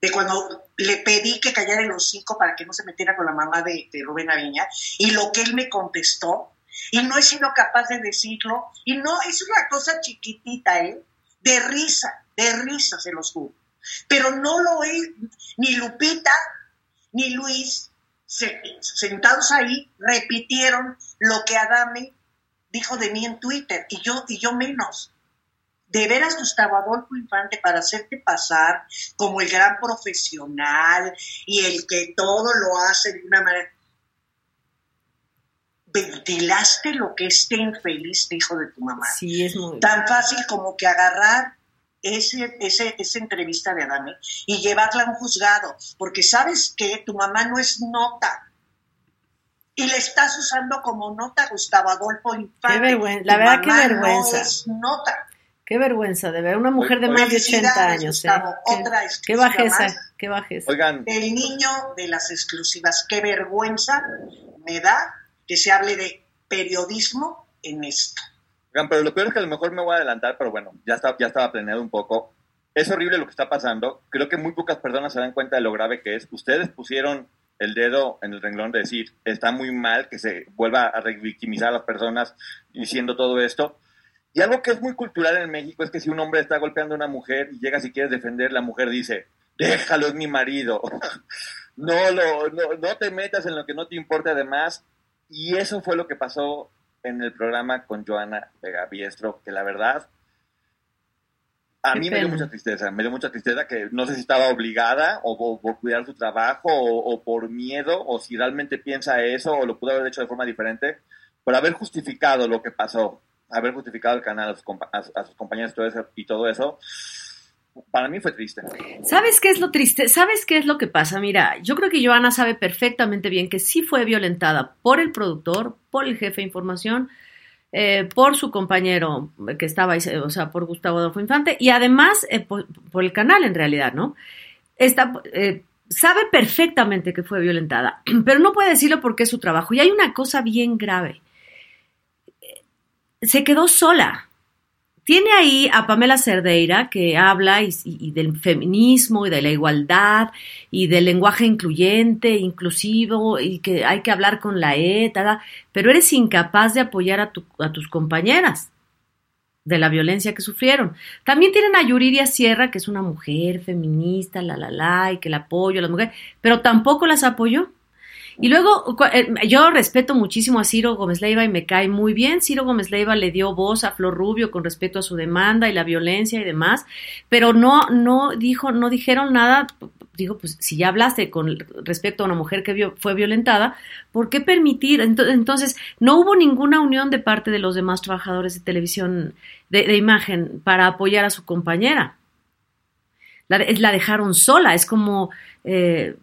De cuando le pedí que callara el hocico para que no se metiera con la mamá de, Rubén Aviña, y lo que él me contestó, y no he sido capaz de decirlo, y no, es una cosa chiquitita, ¿eh? De risa, de risa, se los juro. Pero no lo he, ni Lupita, ni Luis, se- sentados ahí, repitieron lo que Adame dijo de mí en Twitter, y yo, y yo menos. De veras, Gustavo Adolfo Infante, para hacerte pasar como el gran profesional y el que todo lo hace de una manera. Ventilaste lo que este infeliz dijo de tu mamá. Sí, es muy... Tan fácil como que agarrar ese, ese, esa entrevista de Adame y llevarla a un juzgado, porque sabes que tu mamá no es nota y le estás usando como nota Gustavo Adolfo Infante. Qué vergüenza, la verdad, qué vergüenza. No es nota. Qué vergüenza, de ver una mujer de más de 80 años. ¿eh? Otra qué, qué bajeza, más. qué bajeza. Oigan. El niño de las exclusivas. Qué vergüenza me da que se hable de periodismo en esto. Oigan, pero lo peor es que a lo mejor me voy a adelantar, pero bueno, ya, está, ya estaba planeado un poco. Es horrible lo que está pasando. Creo que muy pocas personas se dan cuenta de lo grave que es. Ustedes pusieron el dedo en el renglón de decir, está muy mal que se vuelva a revictimizar a las personas diciendo todo esto. Y algo que es muy cultural en México es que si un hombre está golpeando a una mujer y llega si quieres defender, la mujer dice, déjalo, es mi marido. no, lo, no, no te metas en lo que no te importa además. Y eso fue lo que pasó en el programa con Joana Vega Biestro, que la verdad a mí me dio mucha tristeza, me dio mucha tristeza que no sé si estaba obligada o, o por cuidar su trabajo o, o por miedo o si realmente piensa eso o lo pudo haber hecho de forma diferente, pero haber justificado lo que pasó, haber justificado el canal a sus, a, a sus compañeros todo eso, y todo eso, para mí fue triste. ¿Sabes qué es lo triste? ¿Sabes qué es lo que pasa? Mira, yo creo que Joana sabe perfectamente bien que sí fue violentada por el productor, por el jefe de información, eh, por su compañero que estaba ahí, o sea, por Gustavo Adolfo Infante, y además eh, por, por el canal en realidad, ¿no? Está, eh, sabe perfectamente que fue violentada, pero no puede decirlo porque es su trabajo. Y hay una cosa bien grave. Se quedó sola. Tiene ahí a Pamela Cerdeira que habla y, del feminismo y de la igualdad y del lenguaje incluyente, inclusivo y que hay que hablar con la E, pero eres incapaz de apoyar a tus compañeras de la violencia que sufrieron. También tienen a Yuridia Sierra, que es una mujer feminista, la la la, y que la apoyo a las mujeres, pero tampoco las apoyó. Y luego, eh, yo respeto muchísimo a Ciro Gómez Leiva y me cae muy bien. Ciro Gómez Leiva le dio voz a Flor Rubio con respecto a su demanda y la violencia y demás, pero no, no dijo, no dijeron nada. Digo, pues si ya hablaste con respecto a una mujer que fue violentada, ¿por qué permitir? Ento- Entonces, no hubo ninguna unión de parte de los demás trabajadores de televisión, de, de imagen, para apoyar a su compañera. La, la dejaron sola, es como, eh,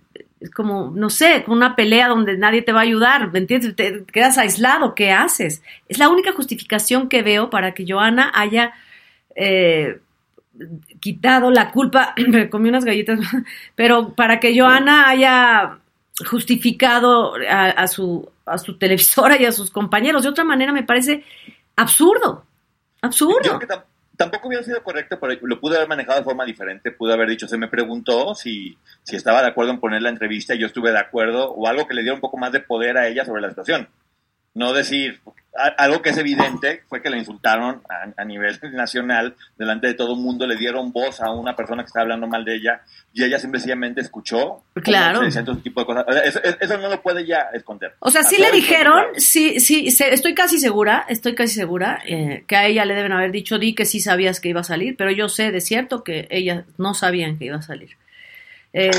como, no sé, una pelea donde nadie te va a ayudar, ¿me entiendes? Te quedas aislado, ¿qué haces? Es la única justificación que veo para que Joana haya eh, quitado la culpa, me comí unas galletas, pero para que Joana haya justificado a, a su, a su televisora y a sus compañeros. De otra manera me parece absurdo, absurdo. Yo tampoco hubiera sido correcto, pero lo pude haber manejado de forma diferente. Pude haber dicho, se me preguntó si, si estaba de acuerdo en poner la entrevista y yo estuve de acuerdo, o algo que le diera un poco más de poder a ella sobre la situación. No decir, algo que es evidente fue que la insultaron a, a nivel nacional, delante de todo el mundo, le dieron voz a una persona que estaba hablando mal de ella y ella simplemente escuchó. Claro. se decían todo ese tipo de cosas. O sea, Eso, eso no lo puede ya esconder. O sea, sí le dijeron, sí, sí, estoy casi segura, estoy casi segura eh, que a ella le deben haber dicho, di que sí sabías que iba a salir, pero yo sé de cierto que ellas no sabían que iba a salir. Eh,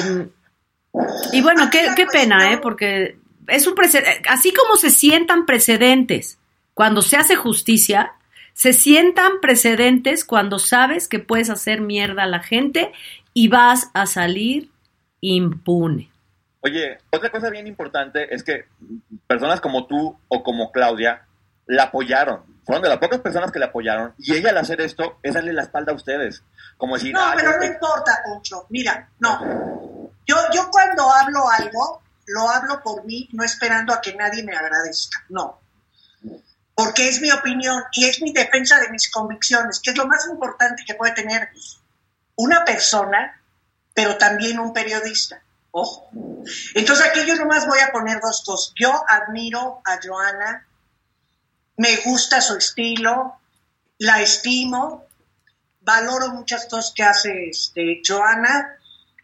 y bueno, qué, qué pena, ¿eh? Porque es un precedente, así como se sientan precedentes cuando se hace justicia, se sientan precedentes cuando sabes que puedes hacer mierda a la gente y vas a salir impune. Oye, otra cosa bien importante es que personas como tú o como Claudia la apoyaron. Fueron de las pocas personas que la apoyaron. Y ella al hacer esto es darle la espalda a ustedes. Como decir, No, "Ah, pero no importa, Poncho. Mira, no. Yo, yo cuando hablo algo, lo hablo por mí, no esperando a que nadie me agradezca. No. Porque es mi opinión y es mi defensa de mis convicciones, que es lo más importante que puede tener una persona, pero también un periodista. Ojo. Entonces aquí yo nomás voy a poner dos cosas. Yo admiro a Joana, me gusta su estilo, la estimo, valoro muchas cosas que hace este, Joana,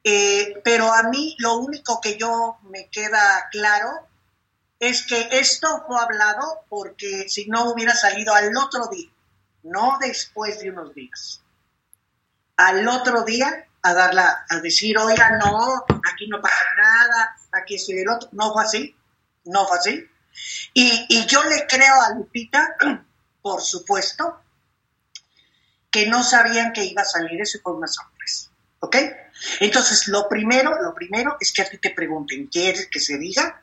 eh, pero a mí lo único que yo me queda claro es que esto fue hablado porque si no hubiera salido al otro día, no después de unos días, al otro día a darla, a decir, oiga, no, aquí no pasa nada, aquí estoy el otro, no fue así, no fue así. Y, y yo le creo a Lupita, por supuesto, que no sabían que iba a salir, eso fue una sorpresa. ¿Ok? Entonces, lo primero, lo primero es que a ti te pregunten, ¿quieres que se diga?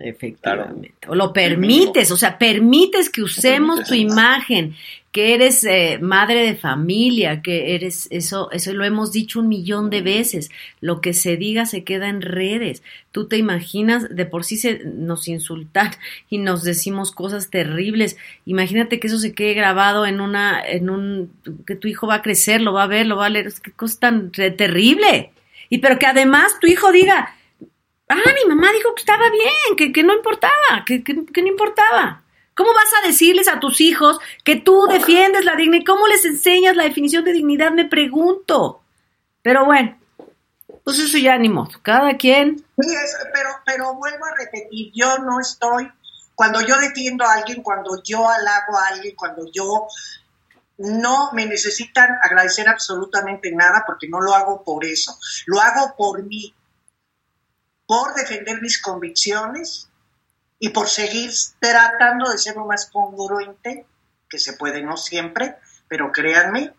Efectivamente. O lo permites, o sea, permites que usemos tu imagen, que eres eh, madre de familia, que eres, eso, eso lo hemos dicho un millón de veces. Lo que se diga se queda en redes. Tú te imaginas, de por sí se nos insultan y nos decimos cosas terribles. Imagínate que eso se quede grabado en una, en un, que tu hijo va a crecer, lo va a ver, lo va a leer. Es que cosa tan terrible. Y pero que además tu hijo diga, Ah, mi mamá dijo que estaba bien, que, que no importaba, que, que, no importaba. ¿Cómo vas a decirles a tus hijos que tú defiendes la dignidad? ¿Cómo les enseñas la definición de dignidad? Me pregunto. Pero bueno, pues eso ya ni modo. Cada quien. Sí, pero, pero vuelvo a repetir, yo no estoy, cuando yo defiendo a alguien, cuando yo halago a alguien, cuando yo no me necesitan agradecer absolutamente nada porque no lo hago por eso, lo hago por mí, por defender mis convicciones y por seguir tratando de ser lo más congruente que se puede, no siempre, pero créanme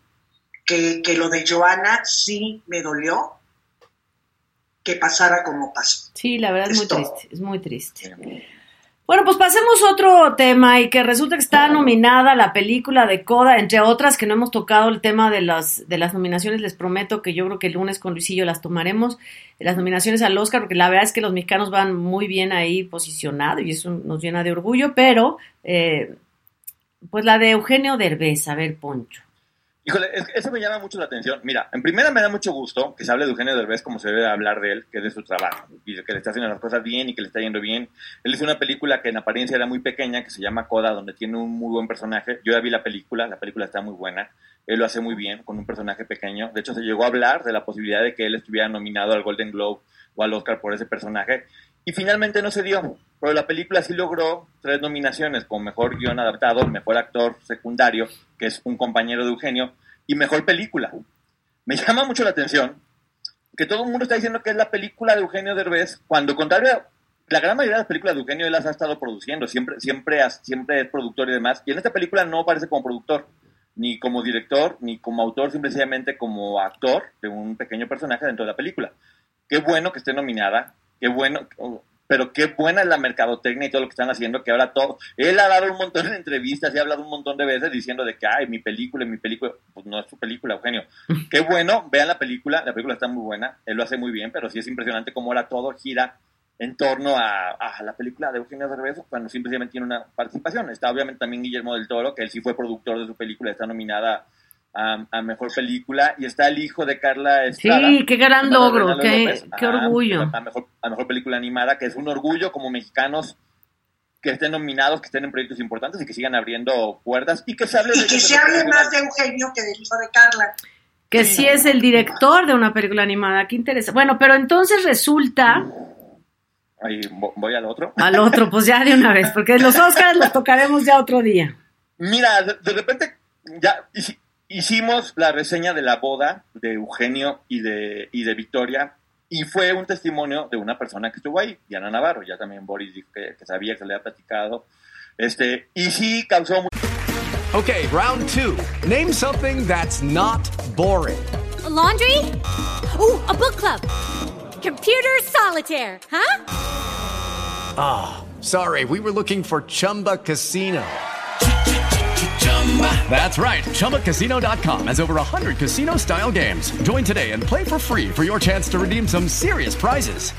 que, que lo de Joana sí me dolió que pasara como pasó. Sí, la verdad es, es muy todo. triste, es muy triste. Bueno, pues pasemos a otro tema y que resulta que está nominada la película de Coda, entre otras que no hemos tocado el tema de las, de las nominaciones, les prometo que yo creo que el lunes con Luisillo las tomaremos, las nominaciones al Oscar, porque la verdad es que los mexicanos van muy bien ahí posicionados y eso nos llena de orgullo, pero eh, pues la de Eugenio Derbez, a ver, Poncho. Híjole, es, eso me llama mucho la atención. Mira, en primera me da mucho gusto que se hable de Eugenio Derbez como se debe hablar de él, que es de su trabajo, y que le está haciendo las cosas bien y que le está yendo bien. Él hizo una película que en apariencia era muy pequeña, que se llama Coda, donde tiene un muy buen personaje. Yo ya vi la película, la película está muy buena. Él lo hace muy bien con un personaje pequeño. De hecho, se llegó a hablar de la posibilidad de que él estuviera nominado al Golden Globe o al Oscar por ese personaje. Y finalmente no se dio, pero la película sí logró tres nominaciones, como mejor guion adaptado, mejor actor secundario, que es un compañero de Eugenio, y mejor película. Me llama mucho la atención que todo el mundo está diciendo que es la película de Eugenio Derbez, cuando contrario, la gran mayoría de las películas de Eugenio él las ha estado produciendo, siempre, siempre, siempre es productor y demás, y en esta película no aparece como productor, ni como director, ni como autor, simplemente como actor de un pequeño personaje dentro de la película. Qué bueno que esté nominada, qué bueno, pero qué buena es la mercadotecnia y todo lo que están haciendo, que ahora todo, él ha dado un montón de entrevistas y ha hablado un montón de veces diciendo de que, ay, mi película, mi película, pues no es su película, Eugenio. Qué bueno, vean la película, la película está muy buena, él lo hace muy bien, pero sí es impresionante cómo ahora todo gira en torno a, a la película de Eugenio Derbez cuando simplemente tiene una participación. Está obviamente también Guillermo del Toro, que él sí fue productor de su película, está nominada a, a, mejor película y está el hijo de Carla Estrada. Sí, qué gran logro, qué, qué, orgullo. A, a, mejor, a mejor película animada, que es un orgullo como mexicanos que estén nominados, que estén en proyectos importantes y que sigan abriendo puertas y que se hable, y que se hable más de Eugenio que del hijo de Carla. Que sí. sí es el director de una película animada, qué interesante. Bueno, pero entonces resulta... Ahí voy al otro. Al otro, pues ya de una vez, porque los Oscars los tocaremos ya otro día. Mira, de, de repente ya hicimos la reseña de la boda de Eugenio y de, y de Victoria y fue un testimonio de una persona que estuvo ahí, Diana Navarro, ya también Boris dijo que, que sabía que se le había platicado, este, y sí causó mucho... Ok, round two. Name something that's not boring. A laundry? Ooh, a book club. Computer solitaire, huh? Ah, oh, sorry, we were looking for Chumba Casino. That's right. ChumbaCasino.com has over 100 casino style games. Join today and play for free for your chance to redeem some serious prizes.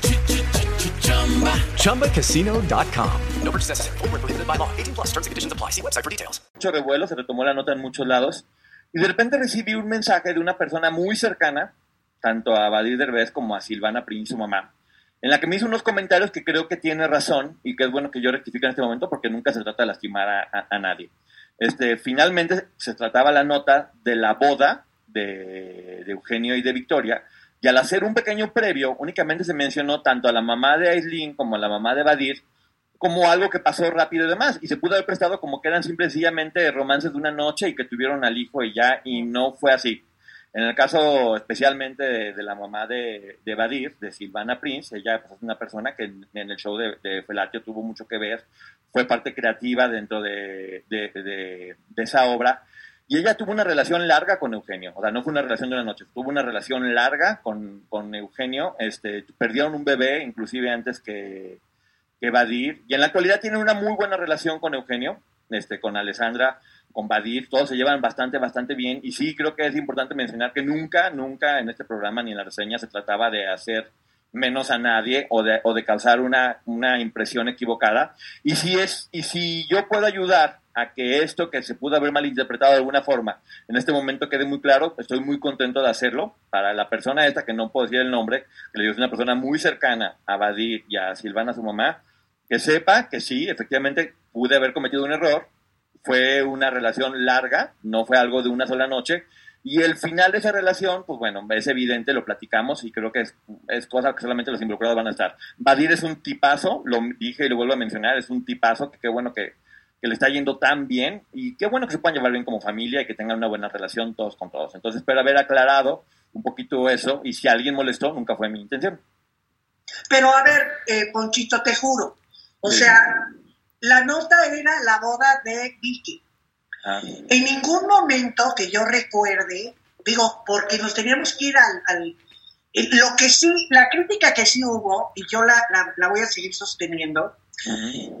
ChumbaCasino.com. No purchase necessary. Full prohibited by law. 18 plus terms and conditions apply. See website for details. Mucho revuelo, se retomó la nota en muchos lados. Y de repente recibí un mensaje de una persona muy cercana, tanto a Badir Derbez como a Silvana Prin, su mamá, en la que me hizo unos comentarios que creo que tiene razón y que es bueno que yo rectifique en este momento porque nunca se trata de lastimar a, a, a nadie. Este, finalmente se trataba la nota de la boda de, de, Eugenio y de Victoria, y al hacer un pequeño previo, únicamente se mencionó tanto a la mamá de Aislinn como a la mamá de Badir como algo que pasó rápido y demás, y se pudo haber prestado como que eran simplemente romances de una noche y que tuvieron al hijo y ya, y no fue así. En el caso especialmente de, de la mamá de, de Badir, de Silvana Prince, ella pues, es una persona que en, en el show de, de, Felatio tuvo mucho que ver, fue parte creativa dentro de, de, esa obra. Y ella tuvo una relación larga con Eugenio, o sea, no fue una relación de una noche, tuvo una relación larga con, con Eugenio, este, perdieron un bebé inclusive antes que, que Badir, y en la actualidad tiene una muy buena relación con Eugenio, este, con Alessandra, con Badir, todos se llevan bastante, bastante bien. Y sí, creo que es importante mencionar que nunca, nunca en este programa ni en la reseña se trataba de hacer menos a nadie o de, o de causar una, una impresión equivocada. Y si, es, y si yo puedo ayudar a que esto que se pudo haber malinterpretado de alguna forma en este momento quede muy claro, estoy muy contento de hacerlo. Para la persona esta, que no puedo decir el nombre, que le digo es una persona muy cercana a Badir y a Silvana, su mamá, que sepa que sí, efectivamente pude haber cometido un error, fue una relación larga, no fue algo de una sola noche. Y el final de esa relación, pues bueno, es evidente, lo platicamos y creo que es, es cosa que solamente los involucrados van a estar. Badir es un tipazo, lo dije y lo vuelvo a mencionar, es un tipazo, que qué bueno que, que le está yendo tan bien y qué bueno que se puedan llevar bien como familia y que tengan una buena relación todos con todos. Entonces espero haber aclarado un poquito eso y si alguien molestó, nunca fue mi intención. Pero a ver, eh, Ponchito, te juro, o sea, la nota era la boda de Vicky. Ah. En ningún momento que yo recuerde, digo, porque nos teníamos que ir al, lo que sí, la crítica que sí hubo, y yo la, la, voy a seguir sosteniendo,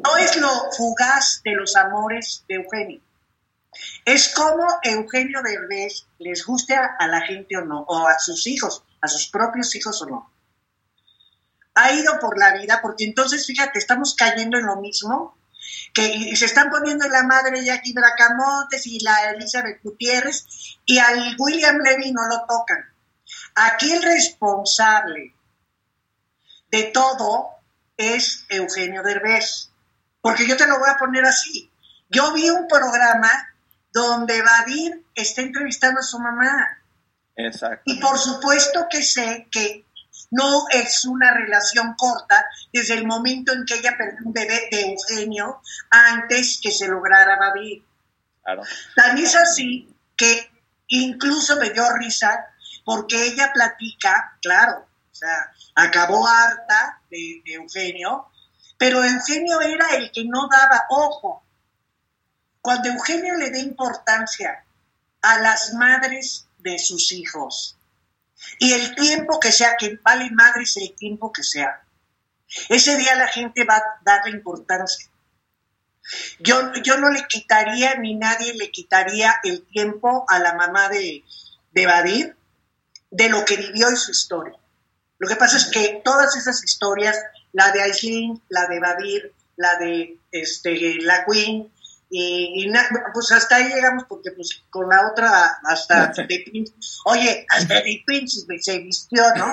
no es lo fugaz de los amores de Eugenio. Es como Eugenio Derbez les guste a, a, la gente o no, o a sus hijos, a sus propios hijos o no. Ha ido por la vida, porque entonces, fíjate, estamos cayendo en lo mismo que se están poniendo la madre Jackie Bracamontes y la Elizabeth Gutiérrez y al William Levy no lo tocan. Aquí el responsable de todo es Eugenio Derbez, porque yo te lo voy a poner así. Yo vi un programa donde Badir está entrevistando a su mamá. Exacto. Y por supuesto que sé que no es una relación corta desde el momento en que ella perdió un bebé de Eugenio antes que se lograra Badir. Claro. Tan es así que incluso me dio risa porque ella platica, claro, o sea, acabó harta de, de Eugenio, pero Eugenio era el que no daba ojo. Cuando Eugenio le da importancia a las madres de sus hijos, y el tiempo que sea, que vale madres el tiempo que sea. Ese día la gente va a darle importancia. Yo, yo no le quitaría, ni nadie le quitaría el tiempo a la mamá de, de Badir de lo que vivió y su historia. Lo que pasa es que todas esas historias, la de Aislinn, la de Badir, la de este, la Queen, y, pues hasta ahí llegamos porque pues con la otra hasta de oye, hasta de Prince se vistió, ¿no?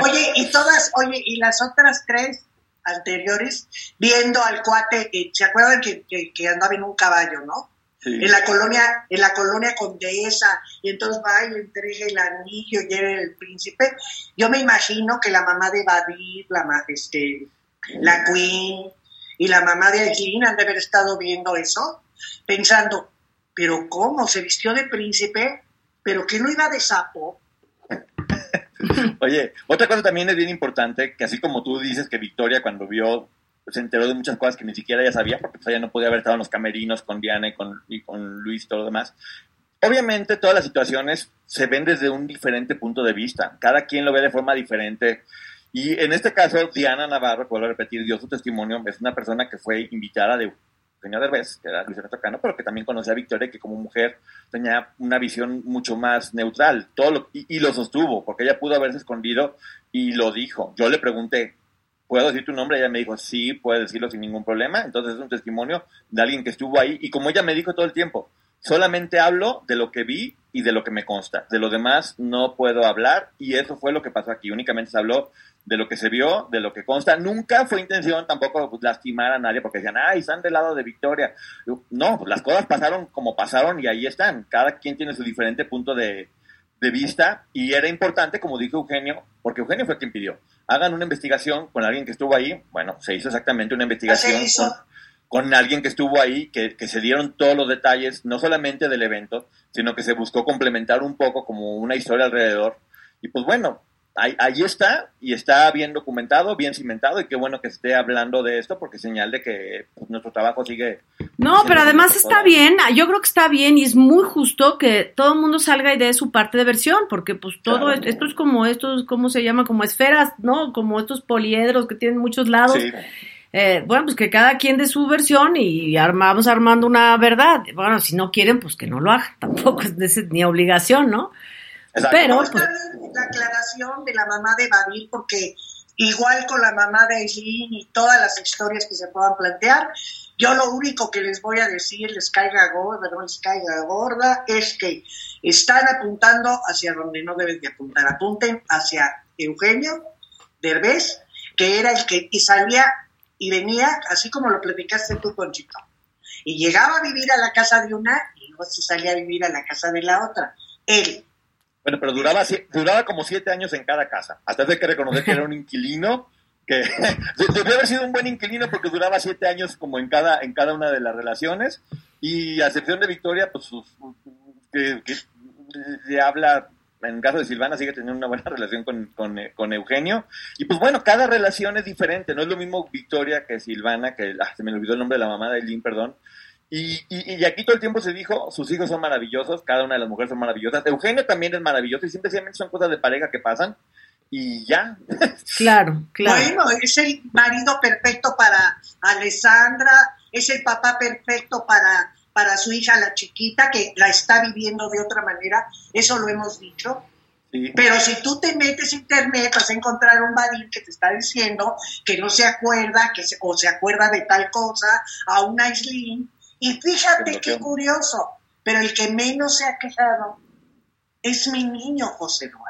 Oye, y todas, oye, y las otras tres anteriores, viendo al cuate, eh, ¿se acuerdan que, que, andaba en un caballo, no? En la colonia, en la colonia condesa, y entonces va y le entrega el anillo y era el príncipe. Yo me imagino que la mamá de Badir, la este, la Queen, y la mamá de Aileen han de haber estado viendo eso, pensando, pero ¿cómo? Se vistió de príncipe, pero que no iba de sapo. Oye, otra cosa también es bien importante, que así como tú dices que Victoria cuando vio, se enteró de muchas cosas que ni siquiera ella sabía, porque pues, ella no podía haber estado en los camerinos con Diana y con, y con Luis y todo lo demás. Obviamente todas las situaciones se ven desde un diferente punto de vista, cada quien lo ve de forma diferente. Y en este caso, Diana Navarro, vuelvo a repetir, dio su testimonio, es una persona que fue invitada de Eugenio Derbez, que era Luis Tocano, pero que también conocía a Victoria, que como mujer tenía una visión mucho más neutral, todo lo, y, y, lo sostuvo, porque ella pudo haberse escondido y lo dijo. Yo le pregunté, ¿puedo decir tu nombre? Ella me dijo, sí, puedes decirlo sin ningún problema. Entonces es un testimonio de alguien que estuvo ahí, y como ella me dijo todo el tiempo, solamente hablo de lo que vi y de lo que me consta. De lo demás no puedo hablar, y eso fue lo que pasó aquí. Únicamente se habló de lo que se vio, de lo que consta. Nunca fue intención tampoco pues, lastimar a nadie porque decían, ay, están del lado de Victoria. No, pues las cosas pasaron como pasaron y ahí están. Cada quien tiene su diferente punto de, vista y era importante, como dijo Eugenio, porque Eugenio fue quien pidió, hagan una investigación con alguien que estuvo ahí. Bueno, se hizo exactamente una investigación con alguien que estuvo ahí, que, que, se dieron todos los detalles, no solamente del evento, sino que se buscó complementar un poco como una historia alrededor. Y pues bueno, ahí, ahí, está y está bien documentado, bien cimentado y qué bueno que esté hablando de esto porque señal de que pues, nuestro trabajo sigue. No, pero además está bien, yo creo que está bien y es muy justo que todo el mundo salga y dé su parte de versión porque pues todo claro. esto es como estos, ¿cómo se llama? Como esferas, ¿no? Como estos poliedros que tienen muchos lados. Sí. Eh, bueno, pues que cada quien dé su versión y armamos armando una verdad. Bueno, si no quieren, pues que no lo hagan. Tampoco es ni obligación, ¿no? Exacto. Pero pues, la aclaración de la mamá de Babil, porque igual con la mamá de Aileen y todas las historias que se puedan plantear, yo lo único que les voy a decir, les caiga gorda, no les caiga gorda, es que están apuntando hacia donde no deben de apuntar. Apunten hacia Eugenio Derbez, que era el que y salía y venía, así como lo platicaste tú, Conchito. Y llegaba a vivir a la casa de una y luego se salía a vivir a la casa de la otra. Él, bueno, pero duraba, duraba como siete años en cada casa. Hasta de que reconocer que era un inquilino, que debió haber sido un buen inquilino porque duraba siete años como en cada, en cada una de las relaciones. Y a excepción de Victoria, pues que, se habla, en caso de Silvana, sigue teniendo una buena relación con, con, con, Eugenio. Y pues bueno, cada relación es diferente. No es lo mismo Victoria que Silvana, que ah, se me olvidó el nombre de la mamá de Eileen, perdón. Y, y, y, aquí todo el tiempo se dijo, sus hijos son maravillosos, cada una de las mujeres son maravillosas. Eugenio también es maravilloso y simplemente son cosas de pareja que pasan y ya. Claro, claro. Bueno, es el marido perfecto para Alessandra, es el papá perfecto para, para su hija, la chiquita, que la está viviendo de otra manera, eso lo hemos dicho. Sí. Pero si tú te metes a internet vas a encontrar un Badil que te está diciendo que no se acuerda, que se, o se acuerda de tal cosa, a una Aislinn, y fíjate qué curioso, pero el que menos se ha quejado es mi niño José Eduardo.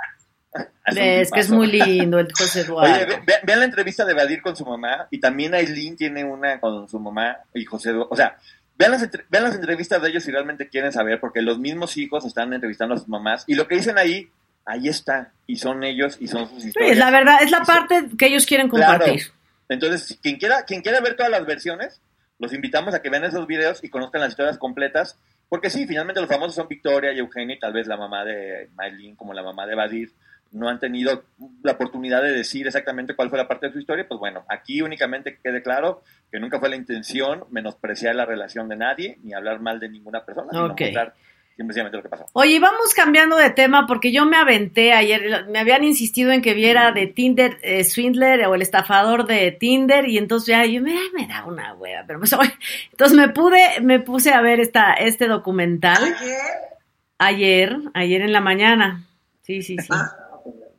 Es que es muy lindo el José Eduardo. Oye, vean ve, ve la entrevista de Badir con su mamá y también Aileen tiene una con su mamá y José Eduardo. O sea, vean las, vean las entrevistas de ellos si realmente quieren saber, porque los mismos hijos están entrevistando a sus mamás y lo que dicen ahí, ahí está. Y son ellos y son sus historias. Sí, es la verdad, es la parte que ellos quieren compartir. Claro. Entonces, quien quiera, quien quiera ver todas las versiones, los invitamos a que vean esos videos y conozcan las historias completas, porque sí, finalmente los famosos son Victoria y Eugenio, y tal vez la mamá de Maylin, como la mamá de Badir, no han tenido la oportunidad de decir exactamente cuál fue la parte de su historia, pues bueno, aquí únicamente quede claro que nunca fue la intención menospreciar la relación de nadie, ni hablar mal de ninguna persona, okay. sino mostrar simplemente lo que pasó. Oye, vamos cambiando de tema porque yo me aventé ayer, me habían insistido en que viera de Tinder eh, Swindler o el estafador de Tinder y entonces ya yo me, me da una hueva, pero pues, entonces me pude, me puse a ver esta, este documental. ¿Ayer? Ayer, ayer en la mañana. Sí, sí, sí. Ah.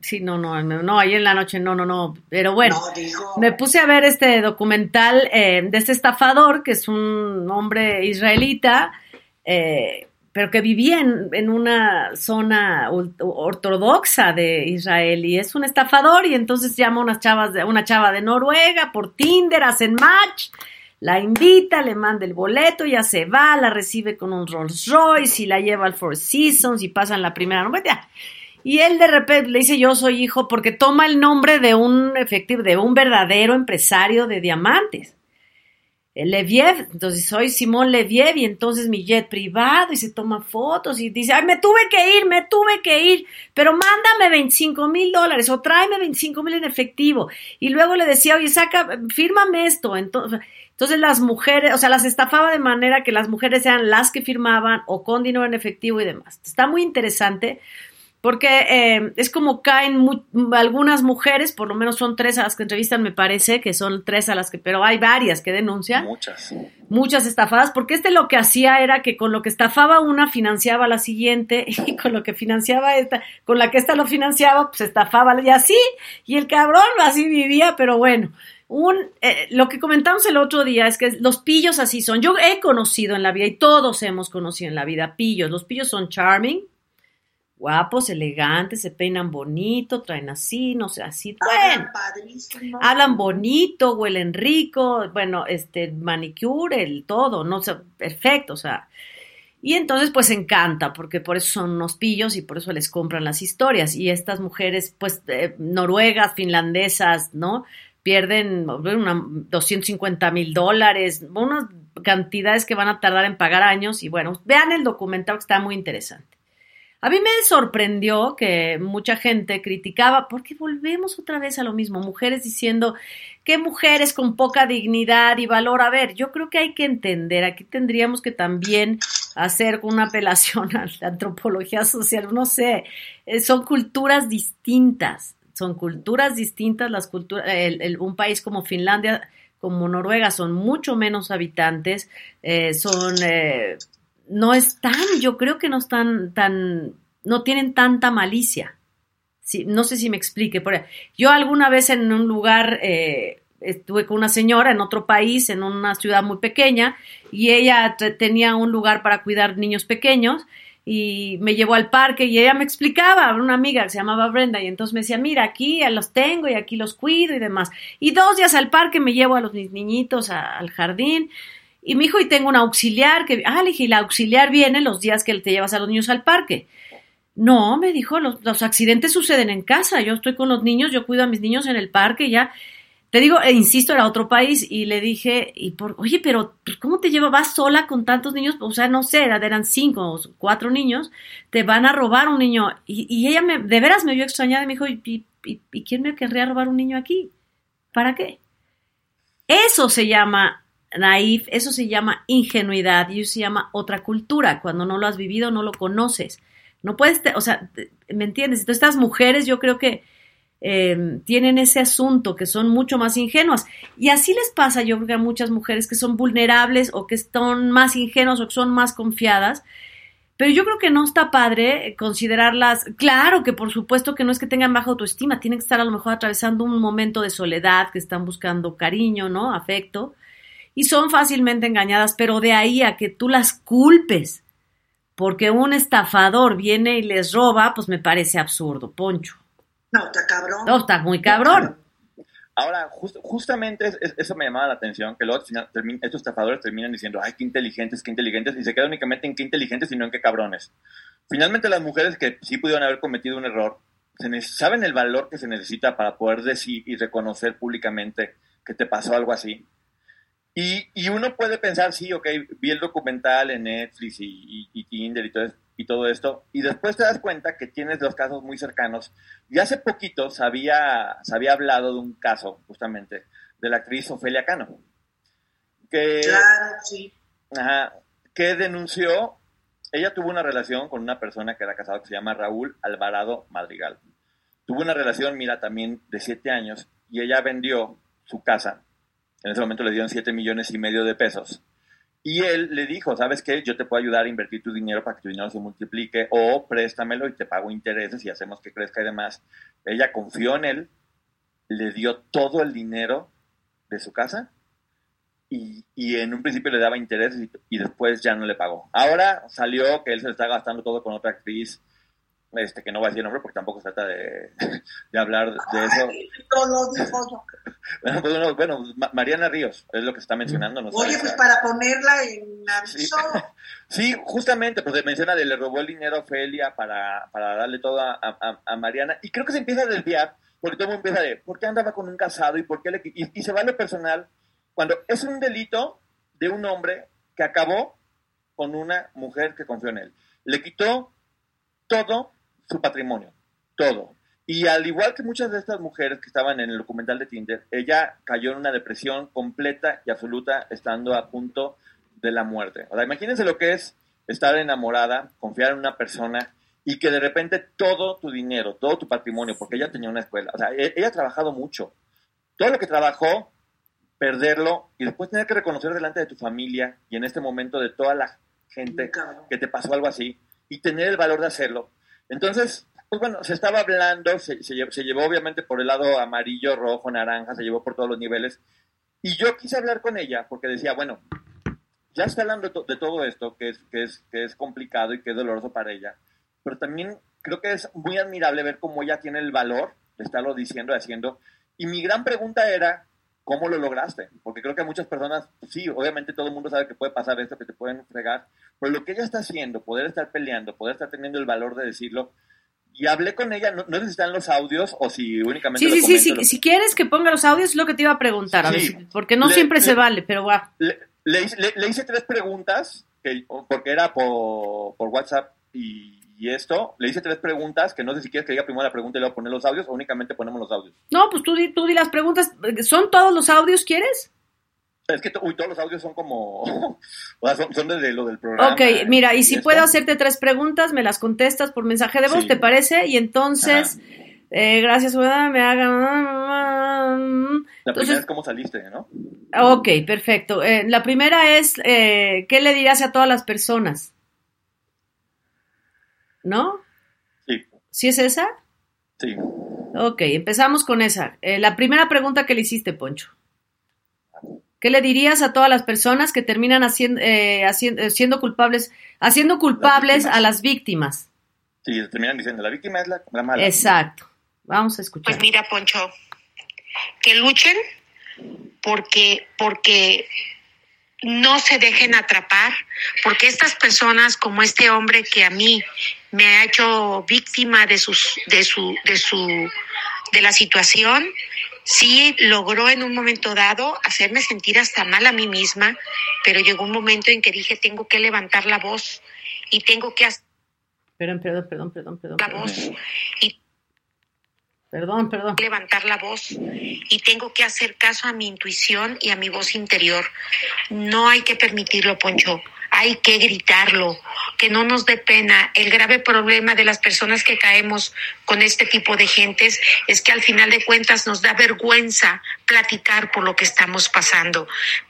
Sí, no, no, no, no, ayer en la noche, no, no, no, pero bueno, no, me puse a ver este documental eh, de este estafador, que es un hombre israelita, eh, pero que vivía en, en, una zona ortodoxa de Israel y es un estafador y entonces llama a unas chavas de, una chava de Noruega por Tinder, hacen match, la invita, le manda el boleto, ya se va, la recibe con un Rolls Royce y la lleva al Four Seasons y pasan la primera noche. Y él de repente le dice yo soy hijo porque toma el nombre de un efectivo, de un verdadero empresario de diamantes. Leviev, entonces soy Simón Leviev y entonces mi jet privado y se toma fotos y dice, ay, me tuve que ir, me tuve que ir, pero mándame 25 mil dólares o tráeme 25 mil en efectivo. Y luego le decía, oye, saca, fírmame esto. Entonces, entonces las mujeres, o sea, las estafaba de manera que las mujeres sean las que firmaban o con dinero en efectivo y demás. Está muy interesante porque eh, es como caen muy, algunas mujeres, por lo menos son tres a las que entrevistan, me parece, que son tres a las que, pero hay varias que denuncian. Muchas. Muchas estafadas, porque este lo que hacía era que con lo que estafaba una financiaba la siguiente y con lo que financiaba esta, con la que esta lo financiaba, pues estafaba y así, y el cabrón así vivía, pero bueno. Un, eh, lo que comentamos el otro día es que los pillos así son. Yo he conocido en la vida y todos hemos conocido en la vida pillos. Los pillos son charming, guapos, elegantes, se peinan bonito, traen así, no sé, así, bueno, padrísimo. hablan bonito, huelen rico, bueno, este, manicure, el todo, no sé, perfecto, o sea, y entonces pues encanta, porque por eso son unos pillos y por eso les compran las historias, y estas mujeres, pues, eh, noruegas, finlandesas, ¿no? pierden una, 250 mil dólares, unas cantidades que van a tardar en pagar años y bueno, vean el documental que está muy interesante. A mí me sorprendió que mucha gente criticaba, porque volvemos otra vez a lo mismo, mujeres diciendo que mujeres con poca dignidad y valor. A ver, yo creo que hay que entender, aquí tendríamos que también hacer una apelación a la antropología social, no sé, eh, son culturas distintas, son culturas distintas, las culturas, un país como Finlandia, como Noruega, son mucho menos habitantes, eh, son... Eh, no están, yo creo que no están tan, no tienen tanta malicia. No sé si me explique. Yo alguna vez en un lugar eh, estuve con una señora en otro país, en una ciudad muy pequeña, y ella tenía un lugar para cuidar niños pequeños y me llevó al parque y ella me explicaba, una amiga que se llamaba Brenda, y entonces me decía, mira, aquí los tengo y aquí los cuido y demás. Y dos días al parque me llevo a los niñitos al jardín y mi hijo, y tengo un auxiliar que, ah, le dije, y la auxiliar viene los días que te llevas a los niños al parque. No, me dijo, los, accidentes suceden en casa. Yo estoy con los niños, yo cuido a mis niños en el parque, ya. Te digo, e insisto, era otro país y le dije, y por, oye, pero pues, ¿cómo te llevas? ¿Vas sola con tantos niños? O sea, no sé, eran cinco o cuatro niños, te van a robar un niño. Y, ella me, de veras me vio extrañada y me dijo, ¿y, y quién me querría robar un niño aquí? ¿Para qué? Eso se llama naif, eso se llama ingenuidad y eso se llama otra cultura. Cuando no lo has vivido, no lo conoces. No puedes, o sea, ¿me entiendes? Entonces, estas mujeres yo creo que eh, tienen ese asunto, que son mucho más ingenuas. Y así les pasa, yo creo que a muchas mujeres que son vulnerables o que están más ingenuas o que son más confiadas. Pero yo creo que no está padre considerarlas, claro que por supuesto que no es que tengan baja autoestima, tienen que estar a lo mejor atravesando un momento de soledad, que están buscando cariño, ¿no? Afecto y son fácilmente engañadas, pero de ahí a que tú las culpes porque un estafador viene y les roba, pues me parece absurdo, Poncho. No, está cabrón. No, está muy cabrón. Ahora, justamente eso me llamaba la atención, que luego estos estafadores terminan diciendo, ay, qué inteligentes, qué inteligentes, y se queda únicamente en qué inteligentes y no en qué cabrones. Finalmente las mujeres que sí pudieron haber cometido un error, saben el valor que se necesita para poder decir y reconocer públicamente que te pasó algo así. Y, y, uno puede pensar, sí, ok, vi el documental en Netflix y, y, Tinder y todo, y todo, esto, y después te das cuenta que tienes los casos muy cercanos. Y hace poquito se había, se había hablado de un caso, justamente, de la actriz Ofelia Cano. Que, claro, sí. Ajá, que denunció, ella tuvo una relación con una persona que era casada que se llama Raúl Alvarado Madrigal. Tuvo una relación, mira, también de siete años, y ella vendió su casa en ese momento le dieron 7 millones y medio de pesos. Y él le dijo, ¿sabes qué? Yo te puedo ayudar a invertir tu dinero para que tu dinero se multiplique o préstamelo y te pago intereses y hacemos que crezca y demás. Ella confió en él, le dio todo el dinero de su casa y, y en un principio le daba intereses y, y, después ya no le pagó. Ahora salió que él se está gastando todo con otra actriz este, que no voy a decir nombre porque tampoco se trata de, de hablar de eso. bueno, pues, bueno, Mariana Ríos es lo que se está mencionando. Oye, pues para ponerla en aviso. Sí, justamente, pues menciona de le robó el dinero a Ofelia para, para darle todo a, a, Mariana y creo que se empieza a desviar porque todo el mundo empieza de ¿por qué andaba con un casado y por qué le... Y, y se va lo personal cuando es un delito de un hombre que acabó con una mujer que confió en él. Le quitó todo su patrimonio, todo. Y al igual que muchas de estas mujeres que estaban en el documental de Tinder, ella cayó en una depresión completa y absoluta estando a punto de la muerte. O sea, imagínense lo que es estar enamorada, confiar en una persona y que de repente todo tu dinero, todo tu patrimonio, porque ella tenía una escuela, o sea, e-, ella ha trabajado mucho, todo lo que trabajó, perderlo y después tener que reconocer delante de tu familia y en este momento de toda la gente que te pasó algo así y tener el valor de hacerlo, entonces, pues bueno, se estaba hablando, se, llevó, obviamente por el lado amarillo, rojo, naranja, se llevó por todos los niveles. Y yo quise hablar con ella porque decía, bueno, ya está hablando de, todo esto, que es, que, es, que es complicado y que es doloroso para ella, pero también creo que es muy admirable ver cómo ella tiene el valor de estarlo diciendo haciendo. Y mi gran pregunta era, ¿cómo lo lograste? Porque creo que muchas personas, sí, obviamente todo el mundo sabe que puede pasar esto, que te pueden fregar, pero lo que ella está haciendo, poder estar peleando, poder estar teniendo el valor de decirlo, y hablé con ella, no, no están los audios o si únicamente Sí, lo sí, sí, comento, sí, lo- si quieres que ponga los audios es lo que te iba a preguntar, a ver, Sí. porque no Le- siempre le- se vale, pero va. Le, le hice, le- le hice tres preguntas, que, porque era por, por WhatsApp y, y esto. Le hice tres preguntas, que no sé si quieres que diga primero la pregunta y luego poner los audios o únicamente ponemos los audios. No, pues tú di, tú di las preguntas. ¿Son todos los audios, quieres? Es que uy, todos los audios son como... o sea, son, son desde lo del programa. Ok, mira, y si esto. puedo hacerte tres preguntas, me las contestas por mensaje de voz, Sí. ¿te parece? Y entonces, eh, gracias, me hagan... La primera es cómo saliste, ¿no? ok, perfecto. Eh, la primera es, eh, ¿qué le dirías a todas las personas? ¿No? Sí. ¿Sí es esa? Sí. Ok, empezamos con esa. Eh, la primera pregunta que le hiciste, Poncho. ¿Qué le dirías a todas las personas que terminan haciendo, eh, haciendo, siendo culpables, haciendo culpables a las víctimas? Sí, terminan diciendo, la víctima es la, la mala. Exacto. Vamos a escuchar. Pues mira, Poncho, que luchen porque, porque no se dejen atrapar, porque estas personas, como este hombre que a mí me ha hecho víctima de sus, de su, de su, de la situación, sí logró en un momento dado hacerme sentir hasta mal a mí misma, pero llegó un momento en que dije tengo que levantar la voz y tengo que hacer Perdón, perdón, perdón, perdón, perdón. la voz y Perdón, perdón. levantar la voz y tengo que hacer caso a mi intuición y a mi voz interior. No hay que permitirlo, Poncho. Hay que gritarlo, que no nos dé pena. El grave problema de las personas que caemos con este tipo de gentes es que al final de cuentas nos da vergüenza platicar por lo que estamos pasando.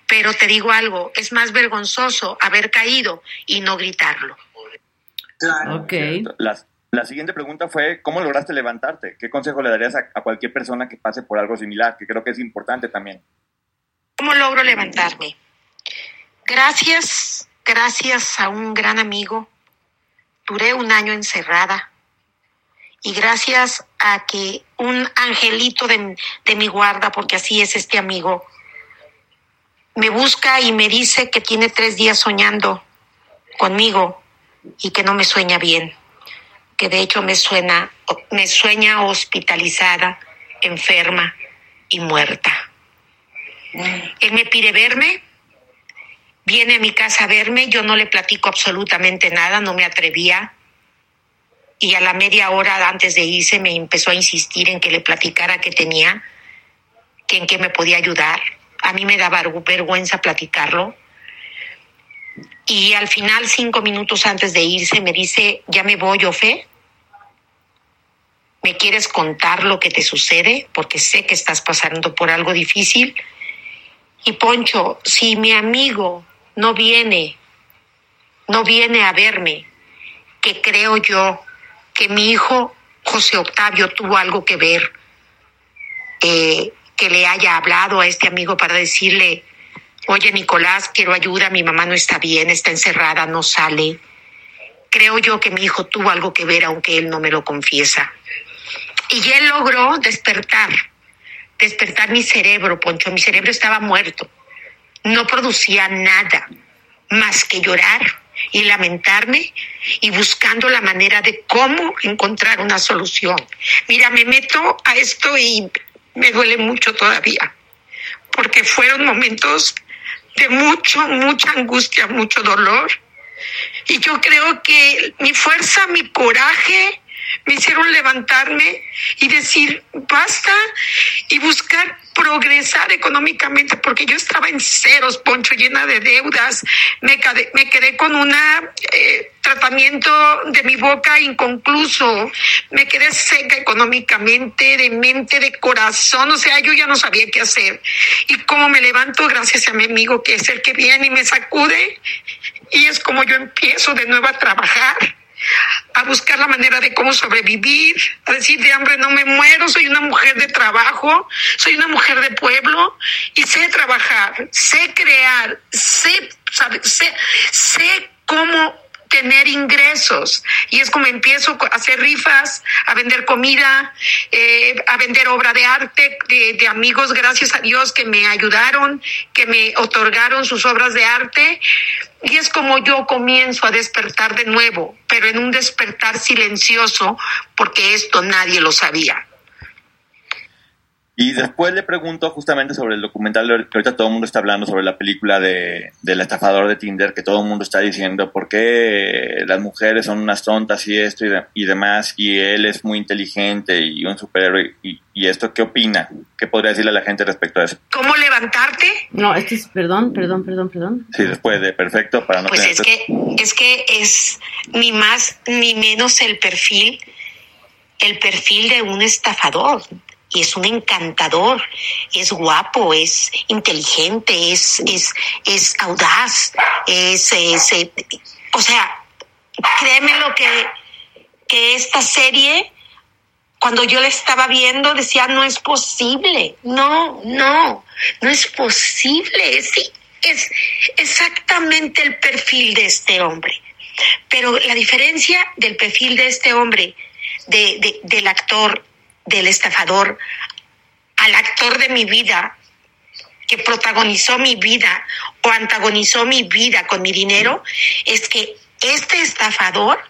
Pero te digo algo, es más vergonzoso haber caído y no gritarlo. Ok. Las- la siguiente pregunta fue, ¿cómo lograste levantarte? ¿Qué consejo le darías a, a cualquier persona que pase por algo similar? Que creo que es importante también. ¿Cómo logro levantarme? Gracias, gracias a un gran amigo. Duré un año encerrada. Y gracias a que un angelito de, de mi guarda, porque así es este amigo, me busca y me dice que tiene tres días soñando conmigo y que no me sueña bien, que de hecho me suena, me sueña hospitalizada, enferma y muerta. Él me pide verme, viene a mi casa a verme, yo no le platico absolutamente nada, no me atrevía. Y a la media hora antes de irse me empezó a insistir en que le platicara qué tenía, que en qué me podía ayudar. A mí me daba vergüenza platicarlo. Y al final, cinco minutos antes de irse, me dice, ya me voy, Ofe. ¿Me quieres contar lo que te sucede? Porque sé que estás pasando por algo difícil. Y Poncho, si mi amigo no viene, no viene a verme, que creo yo que mi hijo José Octavio tuvo algo que ver, eh, que le haya hablado a este amigo para decirle, oye Nicolás, quiero ayuda, mi mamá no está bien, está encerrada, no sale. Creo yo que mi hijo tuvo algo que ver, aunque él no me lo confiesa. Y él logró despertar, despertar mi cerebro, Poncho. Mi cerebro estaba muerto. No producía nada más que llorar y lamentarme y buscando la manera de cómo encontrar una solución. Mira, me meto a esto y me duele mucho todavía, porque fueron momentos de mucho, mucha angustia, mucho dolor. Y yo creo que mi fuerza, mi coraje, me hicieron levantarme y decir, basta, y buscar progresar económicamente, porque yo estaba en ceros, Poncho, llena de deudas. Me quedé, me quedé con un tratamiento de mi boca inconcluso. Me quedé seca económicamente, de mente, de corazón. O sea, yo ya no sabía qué hacer. Y cómo me levanto gracias a mi amigo, que es el que viene y me sacude. Y es como yo empiezo de nuevo a trabajar a buscar la manera de cómo sobrevivir, a decir de hambre no me muero, soy una mujer de trabajo, soy una mujer de pueblo y sé trabajar, sé crear, sé, sabe, sé, sé cómo tener ingresos. Y es como empiezo a hacer rifas, a vender comida, eh, a vender obra de arte de, de amigos, gracias a Dios, que me ayudaron, que me otorgaron sus obras de arte. Y es como yo comienzo a despertar de nuevo, pero en un despertar silencioso, porque esto nadie lo sabía. Y después le pregunto justamente sobre el documental que ahorita todo el mundo está hablando sobre la película de, del estafador de Tinder, que todo el mundo está diciendo por qué las mujeres son unas tontas y esto y, de- y demás, y él es muy inteligente y un superhéroe. Y, y esto, ¿qué opina? ¿Qué podría decirle a la gente respecto a eso? ¿Cómo levantarte? No, este es, perdón, perdón, perdón, perdón. Sí, después de perfecto para no Pues tener es que, es que es ni más ni menos el perfil, el perfil de un estafador. Y es un encantador, es guapo, es inteligente, es, es, es audaz, es, eh, o sea, créeme lo que, que esta serie, cuando yo la estaba viendo, decía, no es posible, no, no, no es posible, es, es exactamente el perfil de este hombre. Pero la diferencia del perfil de este hombre, de, de- del actor, del estafador, al actor de mi vida, que protagonizó mi vida o antagonizó mi vida con mi dinero, es que este estafador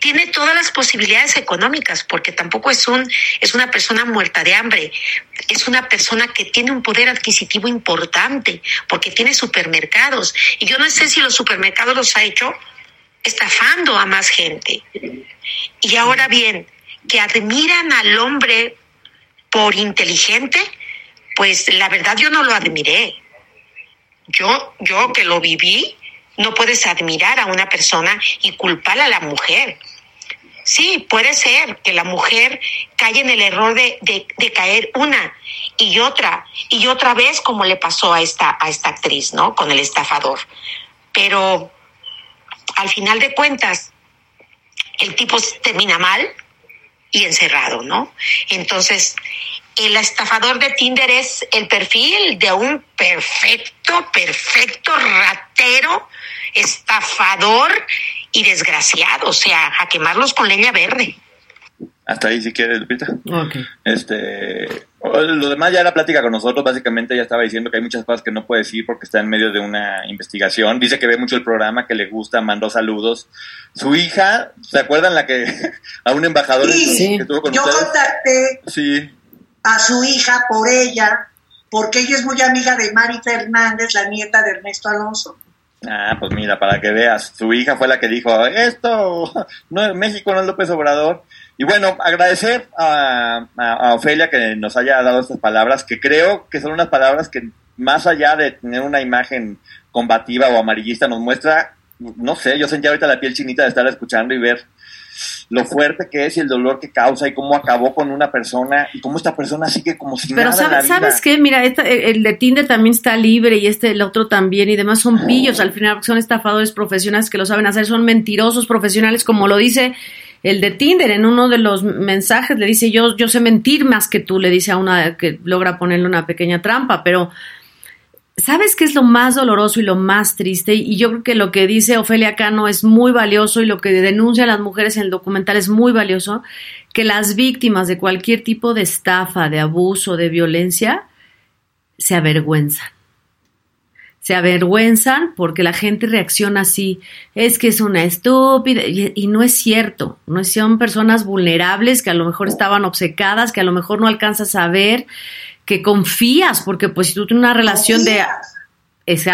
tiene todas las posibilidades económicas, porque tampoco es un es una persona muerta de hambre, es una persona que tiene un poder adquisitivo importante, porque tiene supermercados. Y yo no sé si los supermercados los ha hecho estafando a más gente. Y ahora bien, que admiran al hombre por inteligente, pues la verdad yo no lo admiré. Yo, yo que lo viví, no puedes admirar a una persona y culpar a la mujer. Sí, puede ser que la mujer cae en el error de, de- caer una y otra y otra vez como le pasó a esta, a esta actriz, ¿no? Con el estafador. Pero al final de cuentas, el tipo termina mal y encerrado, ¿no? Entonces, el estafador de Tinder es el perfil de un perfecto, perfecto ratero, estafador y desgraciado, o sea, a quemarlos con leña verde. Hasta ahí si quieres, Lupita. Ok. Este, lo demás ya era plática con nosotros, básicamente ya estaba diciendo que hay muchas cosas que no puede decir porque está en medio de una investigación. Dice que ve mucho el programa, que le gusta, mandó saludos. Su hija, ¿se acuerdan la que a un embajador Sí, que tuvo con yo ustedes? contacté Sí, a su hija por ella, porque ella es muy amiga de Mari Fernández, la nieta de Ernesto Alonso. Ah, pues mira, para que veas, su hija fue la que dijo, esto, no es México, no es López Obrador. Y bueno, agradecer a, a- a Ofelia que nos haya dado estas palabras, que creo que son unas palabras que más allá de tener una imagen combativa o amarillista, nos muestra, no sé, yo sentía ahorita la piel chinita de estar escuchando y ver lo fuerte que es y el dolor que causa y cómo acabó con una persona y cómo esta persona sigue como si Pero nada en la ¿sabes, vida. ¿sabes qué? Mira, esta- el de Tinder también está libre y este, el otro también, y demás son pillos al final, son estafadores profesionales que lo saben hacer, son mentirosos profesionales, como lo dice el de Tinder en uno de los mensajes, le dice yo, yo sé mentir más que tú, le dice a una que logra ponerle una pequeña trampa, pero ¿Sabes qué es lo más doloroso y lo más triste? Y yo creo que lo que dice Ofelia Cano es muy valioso y lo que denuncian las mujeres en el documental es muy valioso, que las víctimas de cualquier tipo de estafa, de abuso, de violencia, se avergüenzan. Se avergüenzan porque la gente reacciona así. Es que es una estúpida. Y, no es cierto. No son personas vulnerables que a lo mejor estaban obcecadas, que a lo mejor no alcanzas a ver, que confías, porque pues si tú tienes una relación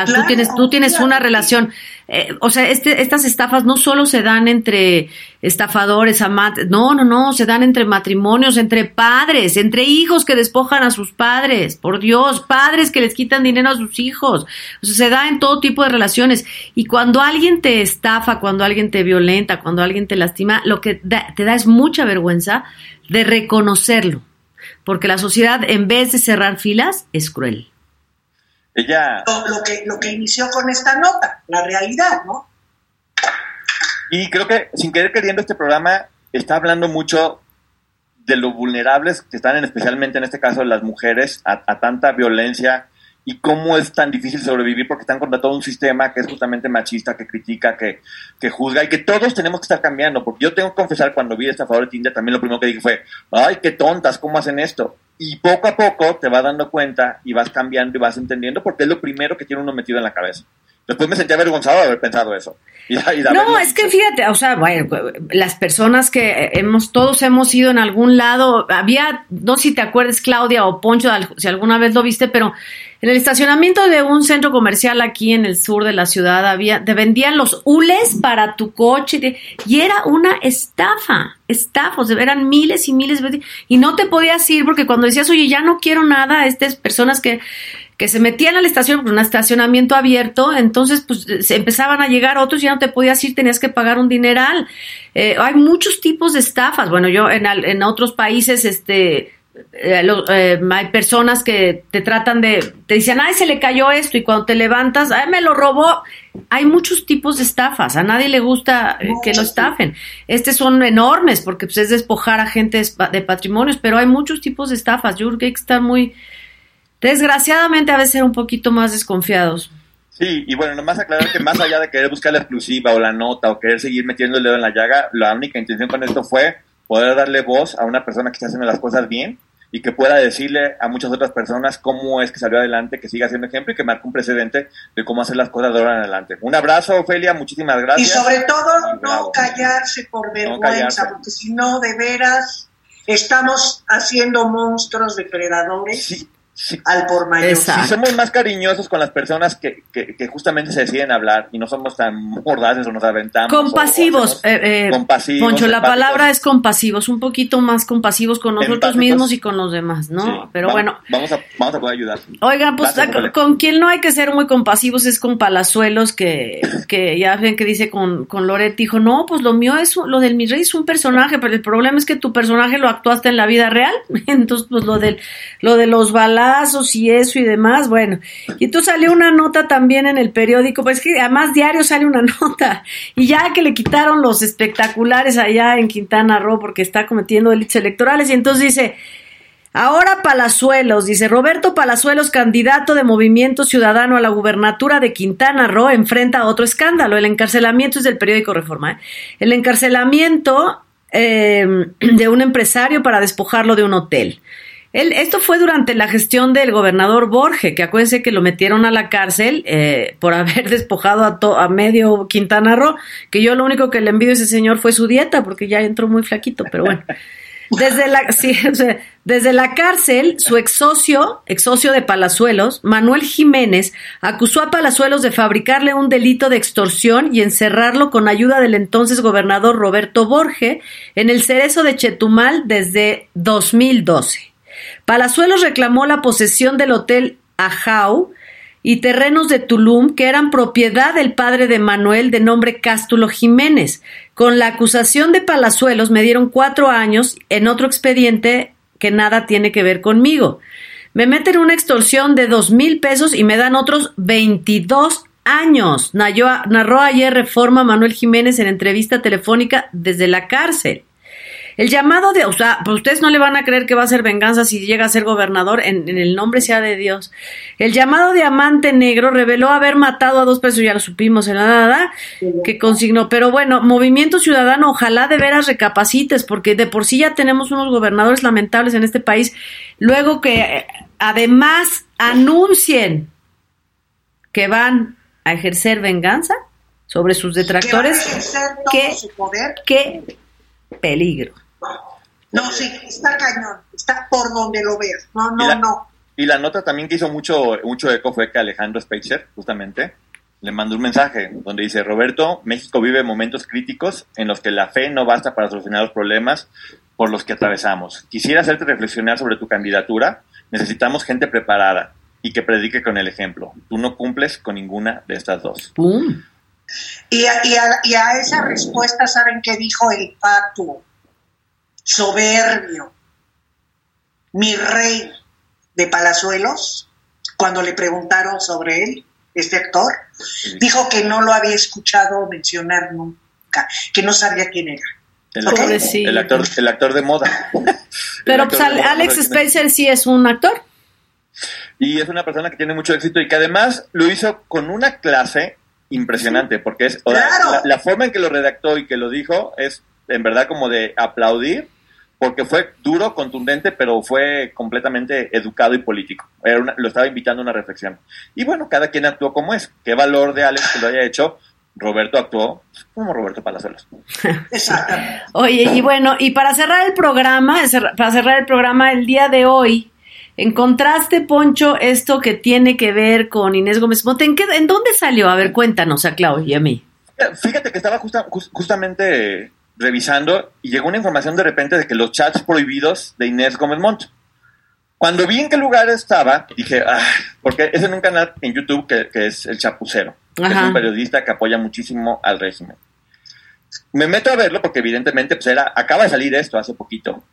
Claro, tú tienes, tú tienes una relación. eh, o sea, este, estas estafas no solo se dan entre estafadores, amantes, no, no, no, se dan entre matrimonios, entre padres, entre hijos que despojan a sus padres, por Dios, padres que les quitan dinero a sus hijos. O sea, se da en todo tipo de relaciones. Y cuando alguien te estafa, cuando alguien te violenta, cuando alguien te lastima, lo que da- te da es mucha vergüenza de reconocerlo. Porque la sociedad, en vez de cerrar filas, es cruel. Ella, Lo, lo que, lo que inició con esta nota, la realidad, ¿no? Y creo que sin querer queriendo este programa está hablando mucho de lo vulnerables que están en, especialmente en este caso las mujeres a, a tanta violencia y cómo es tan difícil sobrevivir porque están contra todo un sistema que es justamente machista, que critica, que, que juzga y que todos tenemos que estar cambiando. Porque yo tengo que confesar, cuando vi esta favor de Tinder, también lo primero que dije fue, ay, qué tontas, ¿cómo hacen esto? Y poco a poco te vas dando cuenta y vas cambiando y vas entendiendo porque es lo primero que tiene uno metido en la cabeza. Después me sentí avergonzado de haber pensado eso. Y, y No, es que fíjate, o sea, bueno, las personas que hemos, todos hemos ido en algún lado, había, no sé si te acuerdas, Claudia o Poncho, si alguna vez lo viste, pero en el estacionamiento de un centro comercial aquí en el sur de la ciudad había, te vendían los hules para tu coche y era una estafa, sea, eran miles y miles y no te podías ir porque cuando decías, oye, ya no quiero nada, estas personas que que se metían a la estación por un estacionamiento abierto, entonces pues se empezaban a llegar otros, ya no te podías ir, tenías que pagar un dineral. Eh, hay muchos tipos de estafas. Bueno, yo en, en otros países, este, eh, lo- eh, hay personas que te tratan de, te dicen, ay, se le cayó esto, y cuando te levantas, ay, me lo robó. Hay muchos tipos de estafas, a nadie le gusta eh, que lo estafen. Estos son enormes porque pues, es despojar a gente de patrimonios, pero hay muchos tipos de estafas. Yo creo que hay que estar muy, desgraciadamente, a veces ser un poquito más desconfiados. Sí, y bueno, nomás aclarar que más allá de querer buscar la exclusiva o la nota o querer seguir metiendo el dedo en la llaga, la única intención con esto fue poder darle voz a una persona que está haciendo las cosas bien y que pueda decirle a muchas otras personas cómo es que salió adelante, que siga siendo ejemplo y que marque un precedente de cómo hacer las cosas de ahora en adelante. Un abrazo, Ofelia, muchísimas Y gracias. sobre todo, no callarse por vergüenza, callarse. porque si no, de veras, estamos haciendo monstruos depredadores al por mayor. Si somos más cariñosos con las personas que, que, que justamente se deciden hablar y no somos tan mordaces o nos aventamos. o- o Compasivos, hacemos- eh, eh, compasivos, Poncho, la empáticos. palabra es compasivos, un poquito más compasivos con nosotros Empáticos. mismos y con los demás, ¿no? Sí, Pero va- bueno, Vamos a, vamos a poder ayudar. Oigan, pues Gracias, con, con quien no hay que ser muy compasivos es con Palazuelos, que, que ya ven que dice con, con Loret, dijo, no, pues lo mío es, un- lo del mi rey es un personaje, pero el problema es que tu personaje lo actuaste en la vida real, entonces pues lo del, lo de los y eso y demás, bueno, y entonces salió una nota también en el periódico, pues que además diario sale una nota, y ya que le quitaron los espectaculares allá en Quintana Roo porque está cometiendo delitos electorales, y entonces dice, Ahora Palazuelos, dice Roberto Palazuelos, candidato de Movimiento Ciudadano a la gubernatura de Quintana Roo, enfrenta otro escándalo. El encarcelamiento es del periódico Reforma. ¿eh? El encarcelamiento eh, de un empresario para despojarlo de un hotel. Él- esto fue durante la gestión del gobernador Borge, que acuérdense que lo metieron a la cárcel eh, por haber despojado a, a medio Quintana Roo, que yo lo único que le envidio a ese señor fue su dieta, porque ya entró muy flaquito, pero bueno. Desde la, desde la cárcel, su ex socio, ex socio de Palazuelos, Manuel Jiménez, acusó a Palazuelos de fabricarle un delito de extorsión y encerrarlo con ayuda del entonces gobernador Roberto Borge en el cerezo de Chetumal desde 2012. Palazuelos reclamó la posesión del hotel Ajau y terrenos de Tulum que eran propiedad del padre de Manuel de nombre Cástulo Jiménez. Con la acusación de Palazuelos me dieron cuatro años en otro expediente que nada tiene que ver conmigo. Me meten una extorsión de dos mil pesos y me dan otros 22 años. Narró, narró ayer Reforma Manuel Jiménez en entrevista telefónica desde la cárcel. El llamado de, o sea, pues ustedes no le van a creer que va a ser venganza si llega a ser gobernador, en, en el nombre sea de Dios. El llamado de Amante Negro reveló haber matado a dos personas, ya lo supimos en la nada, que consignó. Pero bueno, Movimiento Ciudadano, ojalá de veras recapacites, porque de por sí ya tenemos unos gobernadores lamentables en este país. Luego que eh, además anuncien que van a ejercer venganza sobre sus detractores. Que va a ejercer todo ¿Qué? su poder. qué peligro. No, sí, está cañón, está por donde lo veas. No, Y no, la- no. Y la nota también que hizo mucho, mucho eco fue que Alejandro Speicher, justamente, le mandó un mensaje donde dice, Roberto, México vive momentos críticos en los que la fe no basta para solucionar los problemas por los que atravesamos. Quisiera hacerte reflexionar sobre tu candidatura. Necesitamos gente preparada y que predique con el ejemplo. Tú no cumples con ninguna de estas dos. ¡Pum! Y a, y a- y a esa respuesta, ¿saben qué dijo el fatuo? Soberbio. Mi rey de Palazuelos, cuando le preguntaron sobre él, este actor, dijo que no lo había escuchado mencionar nunca, que no sabía quién era. El, actor, el, actor, el actor de moda. Pero pues de moda Alex no- Spencer sí es un actor. Y es una persona que tiene mucho éxito y que además lo hizo con una clase impresionante, porque es Claro. la, la forma en que lo redactó y que lo dijo es en verdad como de aplaudir, porque fue duro, contundente, pero fue completamente educado y político. Era una- lo estaba invitando a una reflexión. Y bueno, cada quien actuó como es. Qué valor de Alex que lo haya hecho. Roberto actuó como Roberto Palazuelos. Oye, y bueno, y para cerrar el programa, para cerrar el programa el día de hoy, encontraste, Poncho, esto que tiene que ver con Inés Gómez Monte. ¿En, qué, ¿En dónde salió? A ver, cuéntanos a Clau y a mí. Fíjate que estaba justa- jus- justamente revisando y llegó una información de repente de que los chats prohibidos de Inés Gómez Montt. Cuando vi en qué lugar estaba, dije, ah, porque es en un canal en YouTube que, que es El Chapucero, que es un periodista que apoya muchísimo al régimen. Me meto a verlo porque evidentemente pues era, acaba de salir esto hace poquito.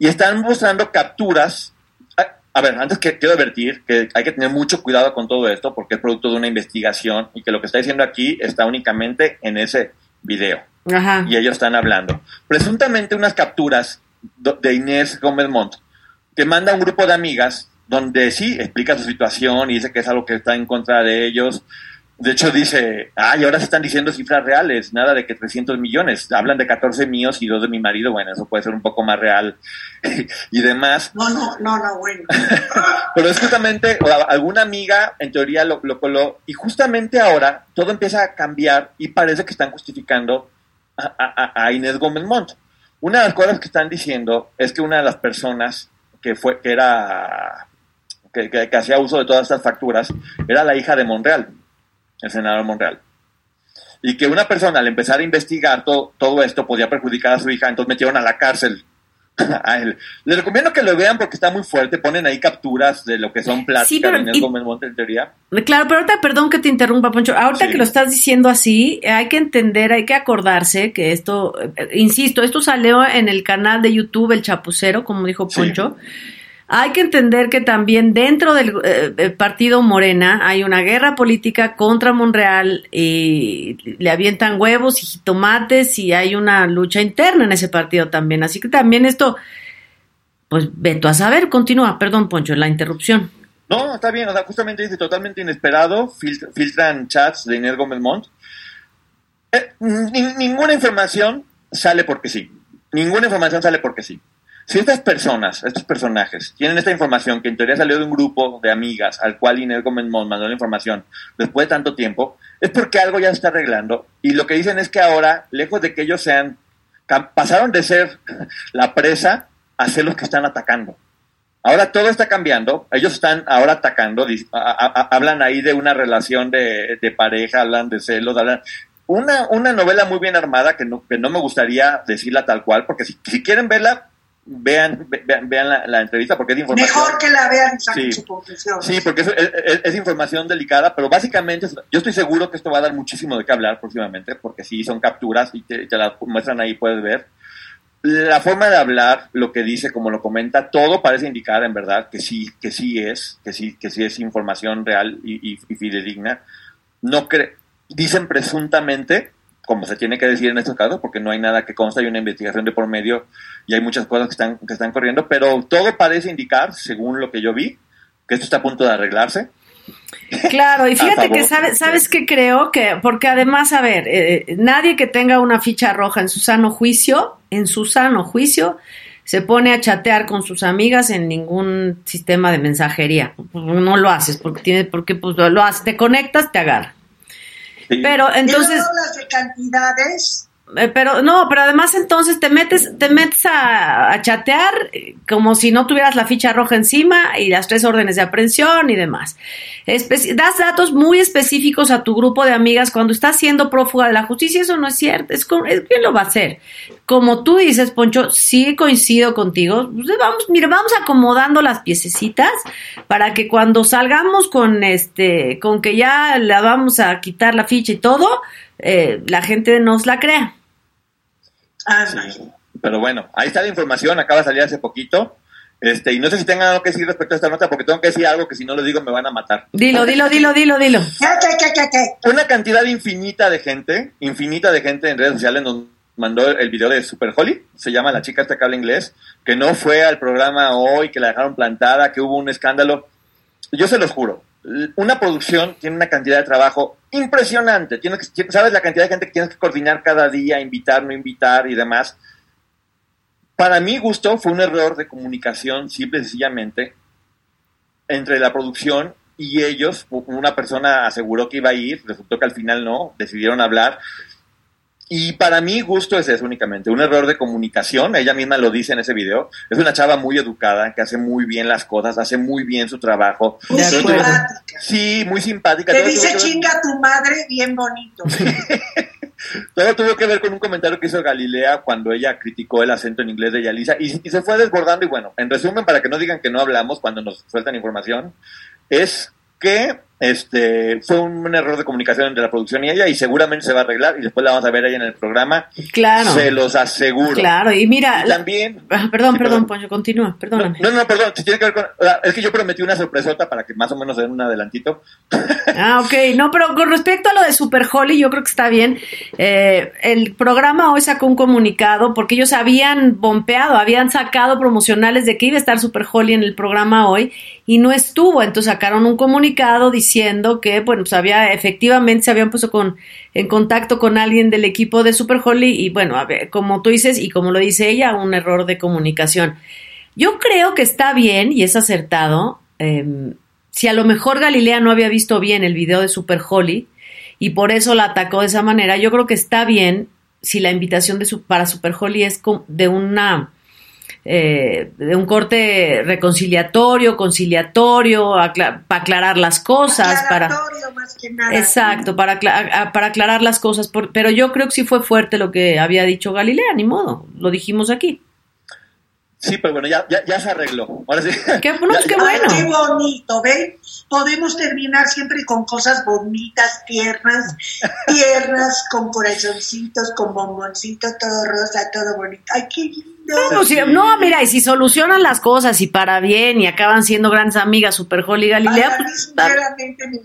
Y están mostrando capturas. A, a ver, antes que quiero advertir que hay que tener mucho cuidado con todo esto porque es producto de una investigación y que lo que está diciendo aquí está únicamente en ese video Ajá. y ellos están hablando. Presuntamente unas capturas de Inés Gómez Montt que manda a un grupo de amigas donde sí explica su situación y dice que es algo que está en contra de ellos. De hecho dice, ay, ahora se están diciendo cifras reales, nada de que 300 millones, hablan de 14 míos y dos de mi marido, bueno, eso puede ser un poco más real y demás. No, no, no, no, bueno. Pero es justamente, alguna amiga en teoría lo, lo coló, y justamente ahora todo empieza a cambiar y parece que están justificando a, a- a Inés Gómez Montt. Una de las cosas que están diciendo es que una de las personas que fue, que era, que, que- que hacía uso de todas estas facturas, era la hija de Monreal, el senador Monreal. Y que una persona al empezar a investigar todo, todo esto podía perjudicar a su hija, entonces metieron a la cárcel a él. Les recomiendo que lo vean porque está muy fuerte. Ponen ahí capturas de lo que son pláticas Sí, pero- y- Gómez Montt en teoría. Claro, pero ahorita, perdón que te interrumpa, Poncho. Ahorita Sí. que lo estás diciendo así, hay que entender, hay que acordarse que esto, eh, insisto, esto salió en el canal de YouTube El Chapucero, como dijo Poncho. Hay que entender que también dentro del eh, partido Morena hay una guerra política contra Monreal y le avientan huevos y jitomates y hay una lucha interna en ese partido también. Así que también esto, pues veto a saber, continúa, perdón Poncho, la interrupción. No, está bien. O sea, justamente dice totalmente inesperado. filtr- filtran chats de Inés Gómez Montt. Eh, ni- ninguna información sale porque sí. Ninguna información sale porque sí. Si estas personas, estos personajes, tienen esta información que en teoría salió de un grupo de amigas al cual Inés Gómez Montt mandó la información después de tanto tiempo, es porque algo ya se está arreglando. Y lo que dicen es que ahora, lejos de que ellos sean, pasaron de ser la presa a ser los que están atacando. Ahora todo está cambiando, ellos están ahora atacando, hablan ahí de una relación de, pareja, hablan de celos, hablan... Una, una novela muy bien armada que no, que no me gustaría decirla tal cual, porque si quieren verla, vean, ve- vean, vean la, la entrevista porque es información. Mejor que la vean Sí. su conclusión. Sí, porque es, es- es- información delicada, pero básicamente yo estoy seguro que esto va a dar muchísimo de qué hablar próximamente, porque sí son capturas y te, te las muestran ahí, puedes ver. La forma de hablar, lo que dice, como lo comenta, todo parece indicar en verdad que sí, que sí es, que sí, que sí es información real y, y- y fidedigna. No cre dicen presuntamente, como se tiene que decir en estos casos, porque no hay nada que consta, hay una investigación de por medio y hay muchas cosas que están, que están corriendo, pero todo parece indicar, según lo que yo vi, que esto está a punto de arreglarse. Claro, y fíjate que sabes, sabes que creo que, porque además, a ver, eh, nadie que tenga una ficha roja en su sano juicio, en su sano juicio, se pone a chatear con sus amigas en ningún sistema de mensajería. No lo haces porque tiene, porque pues lo haces, te conectas, te agarra. Pero Y entonces, de cantidades. Eh, pero no, pero además entonces te metes, te metes a, chatear eh, como si no tuvieras la ficha roja encima y las tres órdenes de aprehensión y demás. Das datos muy específicos a tu grupo de amigas cuando estás siendo prófuga de la justicia, eso no es cierto, es, es quién lo va a hacer. Como tú dices, Poncho, sí coincido contigo. Pues vamos, mire, vamos acomodando las piececitas para que cuando salgamos con este, con que ya la vamos a quitar la ficha y todo, eh, la gente nos la crea. Pero bueno, ahí está la información, acaba de salir hace poquito. Este, y no sé si tengan algo que decir respecto a esta nota, porque tengo que decir algo que si no lo digo me van a matar. Dilo, dilo, dilo, dilo, dilo. Una cantidad infinita de gente, infinita de gente en redes sociales nos mandó el video de Super Holly, se llama la chica esta que habla inglés, que no fue al programa hoy, que la dejaron plantada, que hubo un escándalo. yo se los juro, una producción tiene una cantidad de trabajo impresionante. Tienes que, ¿Sabes la cantidad de gente que tienes que coordinar cada día, invitar, no invitar y demás? Para mi gusto fue un error de comunicación, simple y sencillamente, entre la producción y ellos. Una persona aseguró que iba a ir, resultó que al final no, decidieron hablar. Y para mí gusto es eso únicamente, un error de comunicación, ella misma lo dice en ese video, es una chava muy educada, que hace muy bien las cosas, hace muy bien su trabajo. Muy simpática. Sí, muy simpática. Te dice chinga tu madre bien bonito. Todo tuvo que ver con un comentario que hizo Galilea cuando ella criticó el acento en inglés de Yalisa y, y se fue desbordando y bueno, en resumen, para que no digan que no hablamos cuando nos sueltan información, es que este fue un error de comunicación entre la producción y ella y seguramente se va a arreglar y después la vamos a ver ahí en el programa. Claro. Se los aseguro. Claro, y mira. Y también. Ah, Perdón, Sí, perdón, perdón. Poncho, continúa, perdóname. No, no, perdón, si tiene que ver con. o sea, Es que yo prometí una sorpresota para que más o menos den un adelantito. Ah, ok. No, pero con respecto a lo de Super Holly, yo creo que está bien. Eh, el programa hoy sacó un comunicado porque ellos habían bompeado, habían sacado promocionales de que iba a estar Super Holly en el programa hoy y no estuvo. Entonces sacaron un comunicado diciendo que, bueno, pues había, efectivamente se habían puesto con, en contacto con alguien del equipo de Super Holly y, bueno, a ver, como tú dices y como lo dice ella, un error de comunicación. Yo creo que está bien y es acertado. em, si a lo mejor Galilea no había visto bien el video de Super Holly y por eso la atacó de esa manera, yo creo que está bien si la invitación de su- para Super Holly es de una eh, de un corte reconciliatorio, conciliatorio, acla- para aclarar las cosas, para Aclaratorio, más que nada. exacto, para acla- para aclarar las cosas, por- pero yo creo que sí fue fuerte lo que había dicho Galilea, ni modo, lo dijimos aquí. Sí, pero bueno, ya, ya, ya se arregló. Ahora sí. Qué, no, pues qué Ay, bueno. qué bonito, ¿ven? Podemos terminar siempre con cosas bonitas, tiernas, tiernas, con corazoncitos, con bomboncitos, todo rosa, todo bonito. Ay, qué lindo. No, sí, no, mira, y si solucionan las cosas y para bien y acaban siendo grandes amigas Super Holly y Galilea,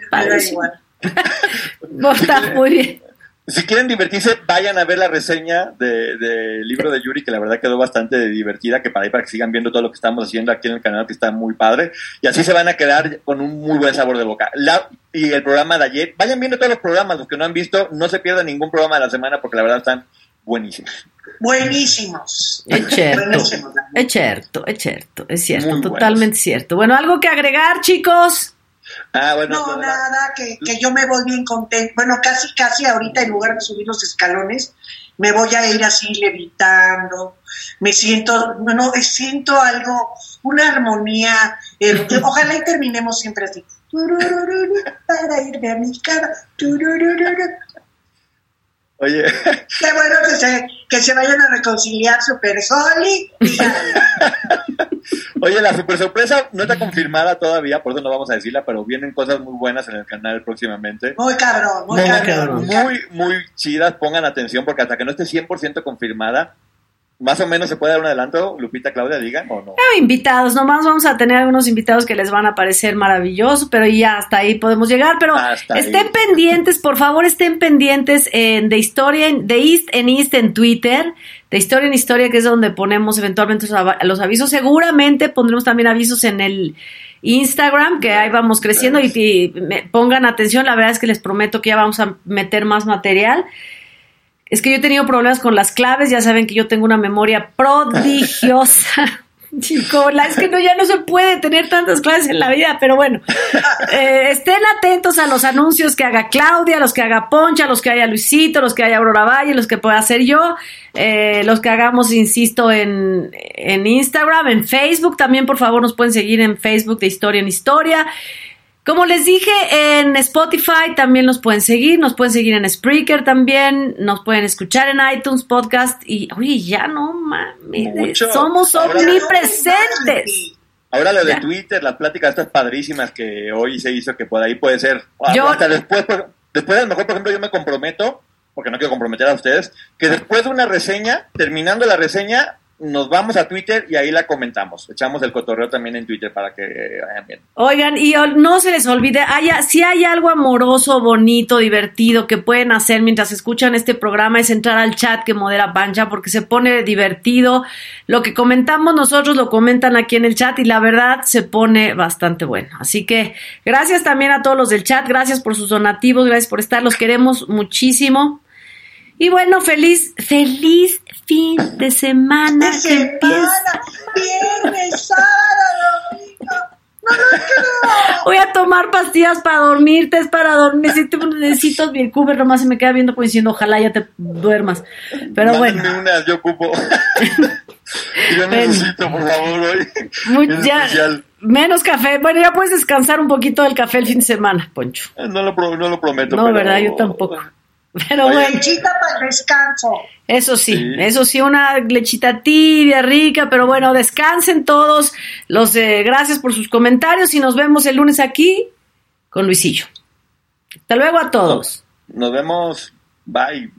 pues, igual. pues, está muy bien. Si quieren divertirse, vayan a ver la reseña del de, libro de Yuri, que la verdad quedó bastante divertida, que para ahí para que sigan viendo todo lo que estamos haciendo aquí en el canal, que está muy padre. Y así se van a quedar con un muy buen sabor de boca. La- y el programa de ayer, vayan viendo todos los programas, los que no han visto, no se pierdan ningún programa de la semana, porque la verdad están buenísimos. Buenísimos. Es cierto, Buenísimos. es cierto, es cierto, es cierto, Muy totalmente cierto. Bueno, algo que agregar, chicos. Ah, bueno, No, nada, que, que yo me voy bien contento. Bueno, casi, casi ahorita en lugar de subir los escalones, me voy a ir así levitando. Me siento, bueno, siento algo, una armonía. eh, ojalá y terminemos siempre así. Para irme a mi cama. Oye, Qué bueno que se, que se vayan a reconciliar Super Holly. y oye, la super sorpresa no está confirmada todavía, por eso no vamos a decirla, pero vienen cosas muy buenas en el canal próximamente. Muy cabrón, muy, muy cabrón. muy, muy chidas, pongan atención porque hasta que no esté 100% confirmada, más o menos se puede dar un adelanto, Lupita, Claudia, digan o no. Ah, invitados, nomás vamos a tener algunos invitados que les van a parecer maravillosos, pero ya hasta ahí podemos llegar. Pero Hasta ahí. estén pendientes, por favor, estén pendientes en de historia, de East en East en Twitter, de historia en historia, que es donde ponemos eventualmente los avisos. Seguramente pondremos también avisos en el Instagram, que ahí vamos creciendo y, y me- pongan atención. La verdad es que les prometo que ya vamos a meter más material. Es que yo he tenido problemas con las claves, ya saben que yo tengo una memoria prodigiosa. Chico, la- es que no, ya no se puede tener tantas claves en la vida, pero bueno, Eh, estén atentos a los anuncios que haga Claudia, los que haga Poncha, los que haya Luisito, los que haya Aurora Valle, los que pueda hacer yo, eh, los que hagamos, insisto, en, en Instagram, en Facebook, también por favor nos pueden seguir en Facebook de Historia en Historia. Como les dije, en Spotify también nos pueden seguir, nos pueden seguir en Spreaker también, nos pueden escuchar en iTunes Podcast y, oye, ya no mames, Mucho. somos Ahora- omnipresentes. Ahora lo de Ya. Twitter, las pláticas estas padrísimas que hoy se hizo, que por ahí puede ser, Yo- hasta después, después a lo mejor, por ejemplo, yo me comprometo, porque no quiero comprometer a ustedes, que después de una reseña, terminando la reseña, nos vamos a Twitter y ahí la comentamos. Echamos el cotorreo también en Twitter para que vayan bien. Oigan, y no se les olvide, haya, si hay algo amoroso, bonito, divertido que pueden hacer mientras escuchan este programa es entrar al chat que modera Pancha porque se pone divertido. Lo que comentamos nosotros lo comentan aquí en el chat y la verdad se pone bastante bueno. Así que gracias también a todos los del chat, gracias por sus donativos, gracias por estar, los queremos muchísimo. Y bueno, feliz, feliz fin de semana. De que empieza. semana, viernes, sábado, domingo. Voy a tomar pastillas para dormirte, es para dormir. Necesito, necesito mi Cooper, nomás se me queda viendo como diciendo, ojalá ya te duermas. Pero bueno, unas, yo ocupo. yo necesito, por favor, hoy. muy- ya, especial. menos café. Bueno, ya puedes descansar un poquito del café el fin de semana, Poncho. No lo, pro- no lo prometo. No, pero- verdad, yo tampoco. Pero Oye, bueno, Lechita para el descanso. eso sí, Sí. eso sí, una lechita tibia, rica, pero bueno, descansen todos. Los eh, gracias por sus comentarios y nos vemos el lunes aquí con Luisillo. Hasta luego a todos. Nos vemos. Bye.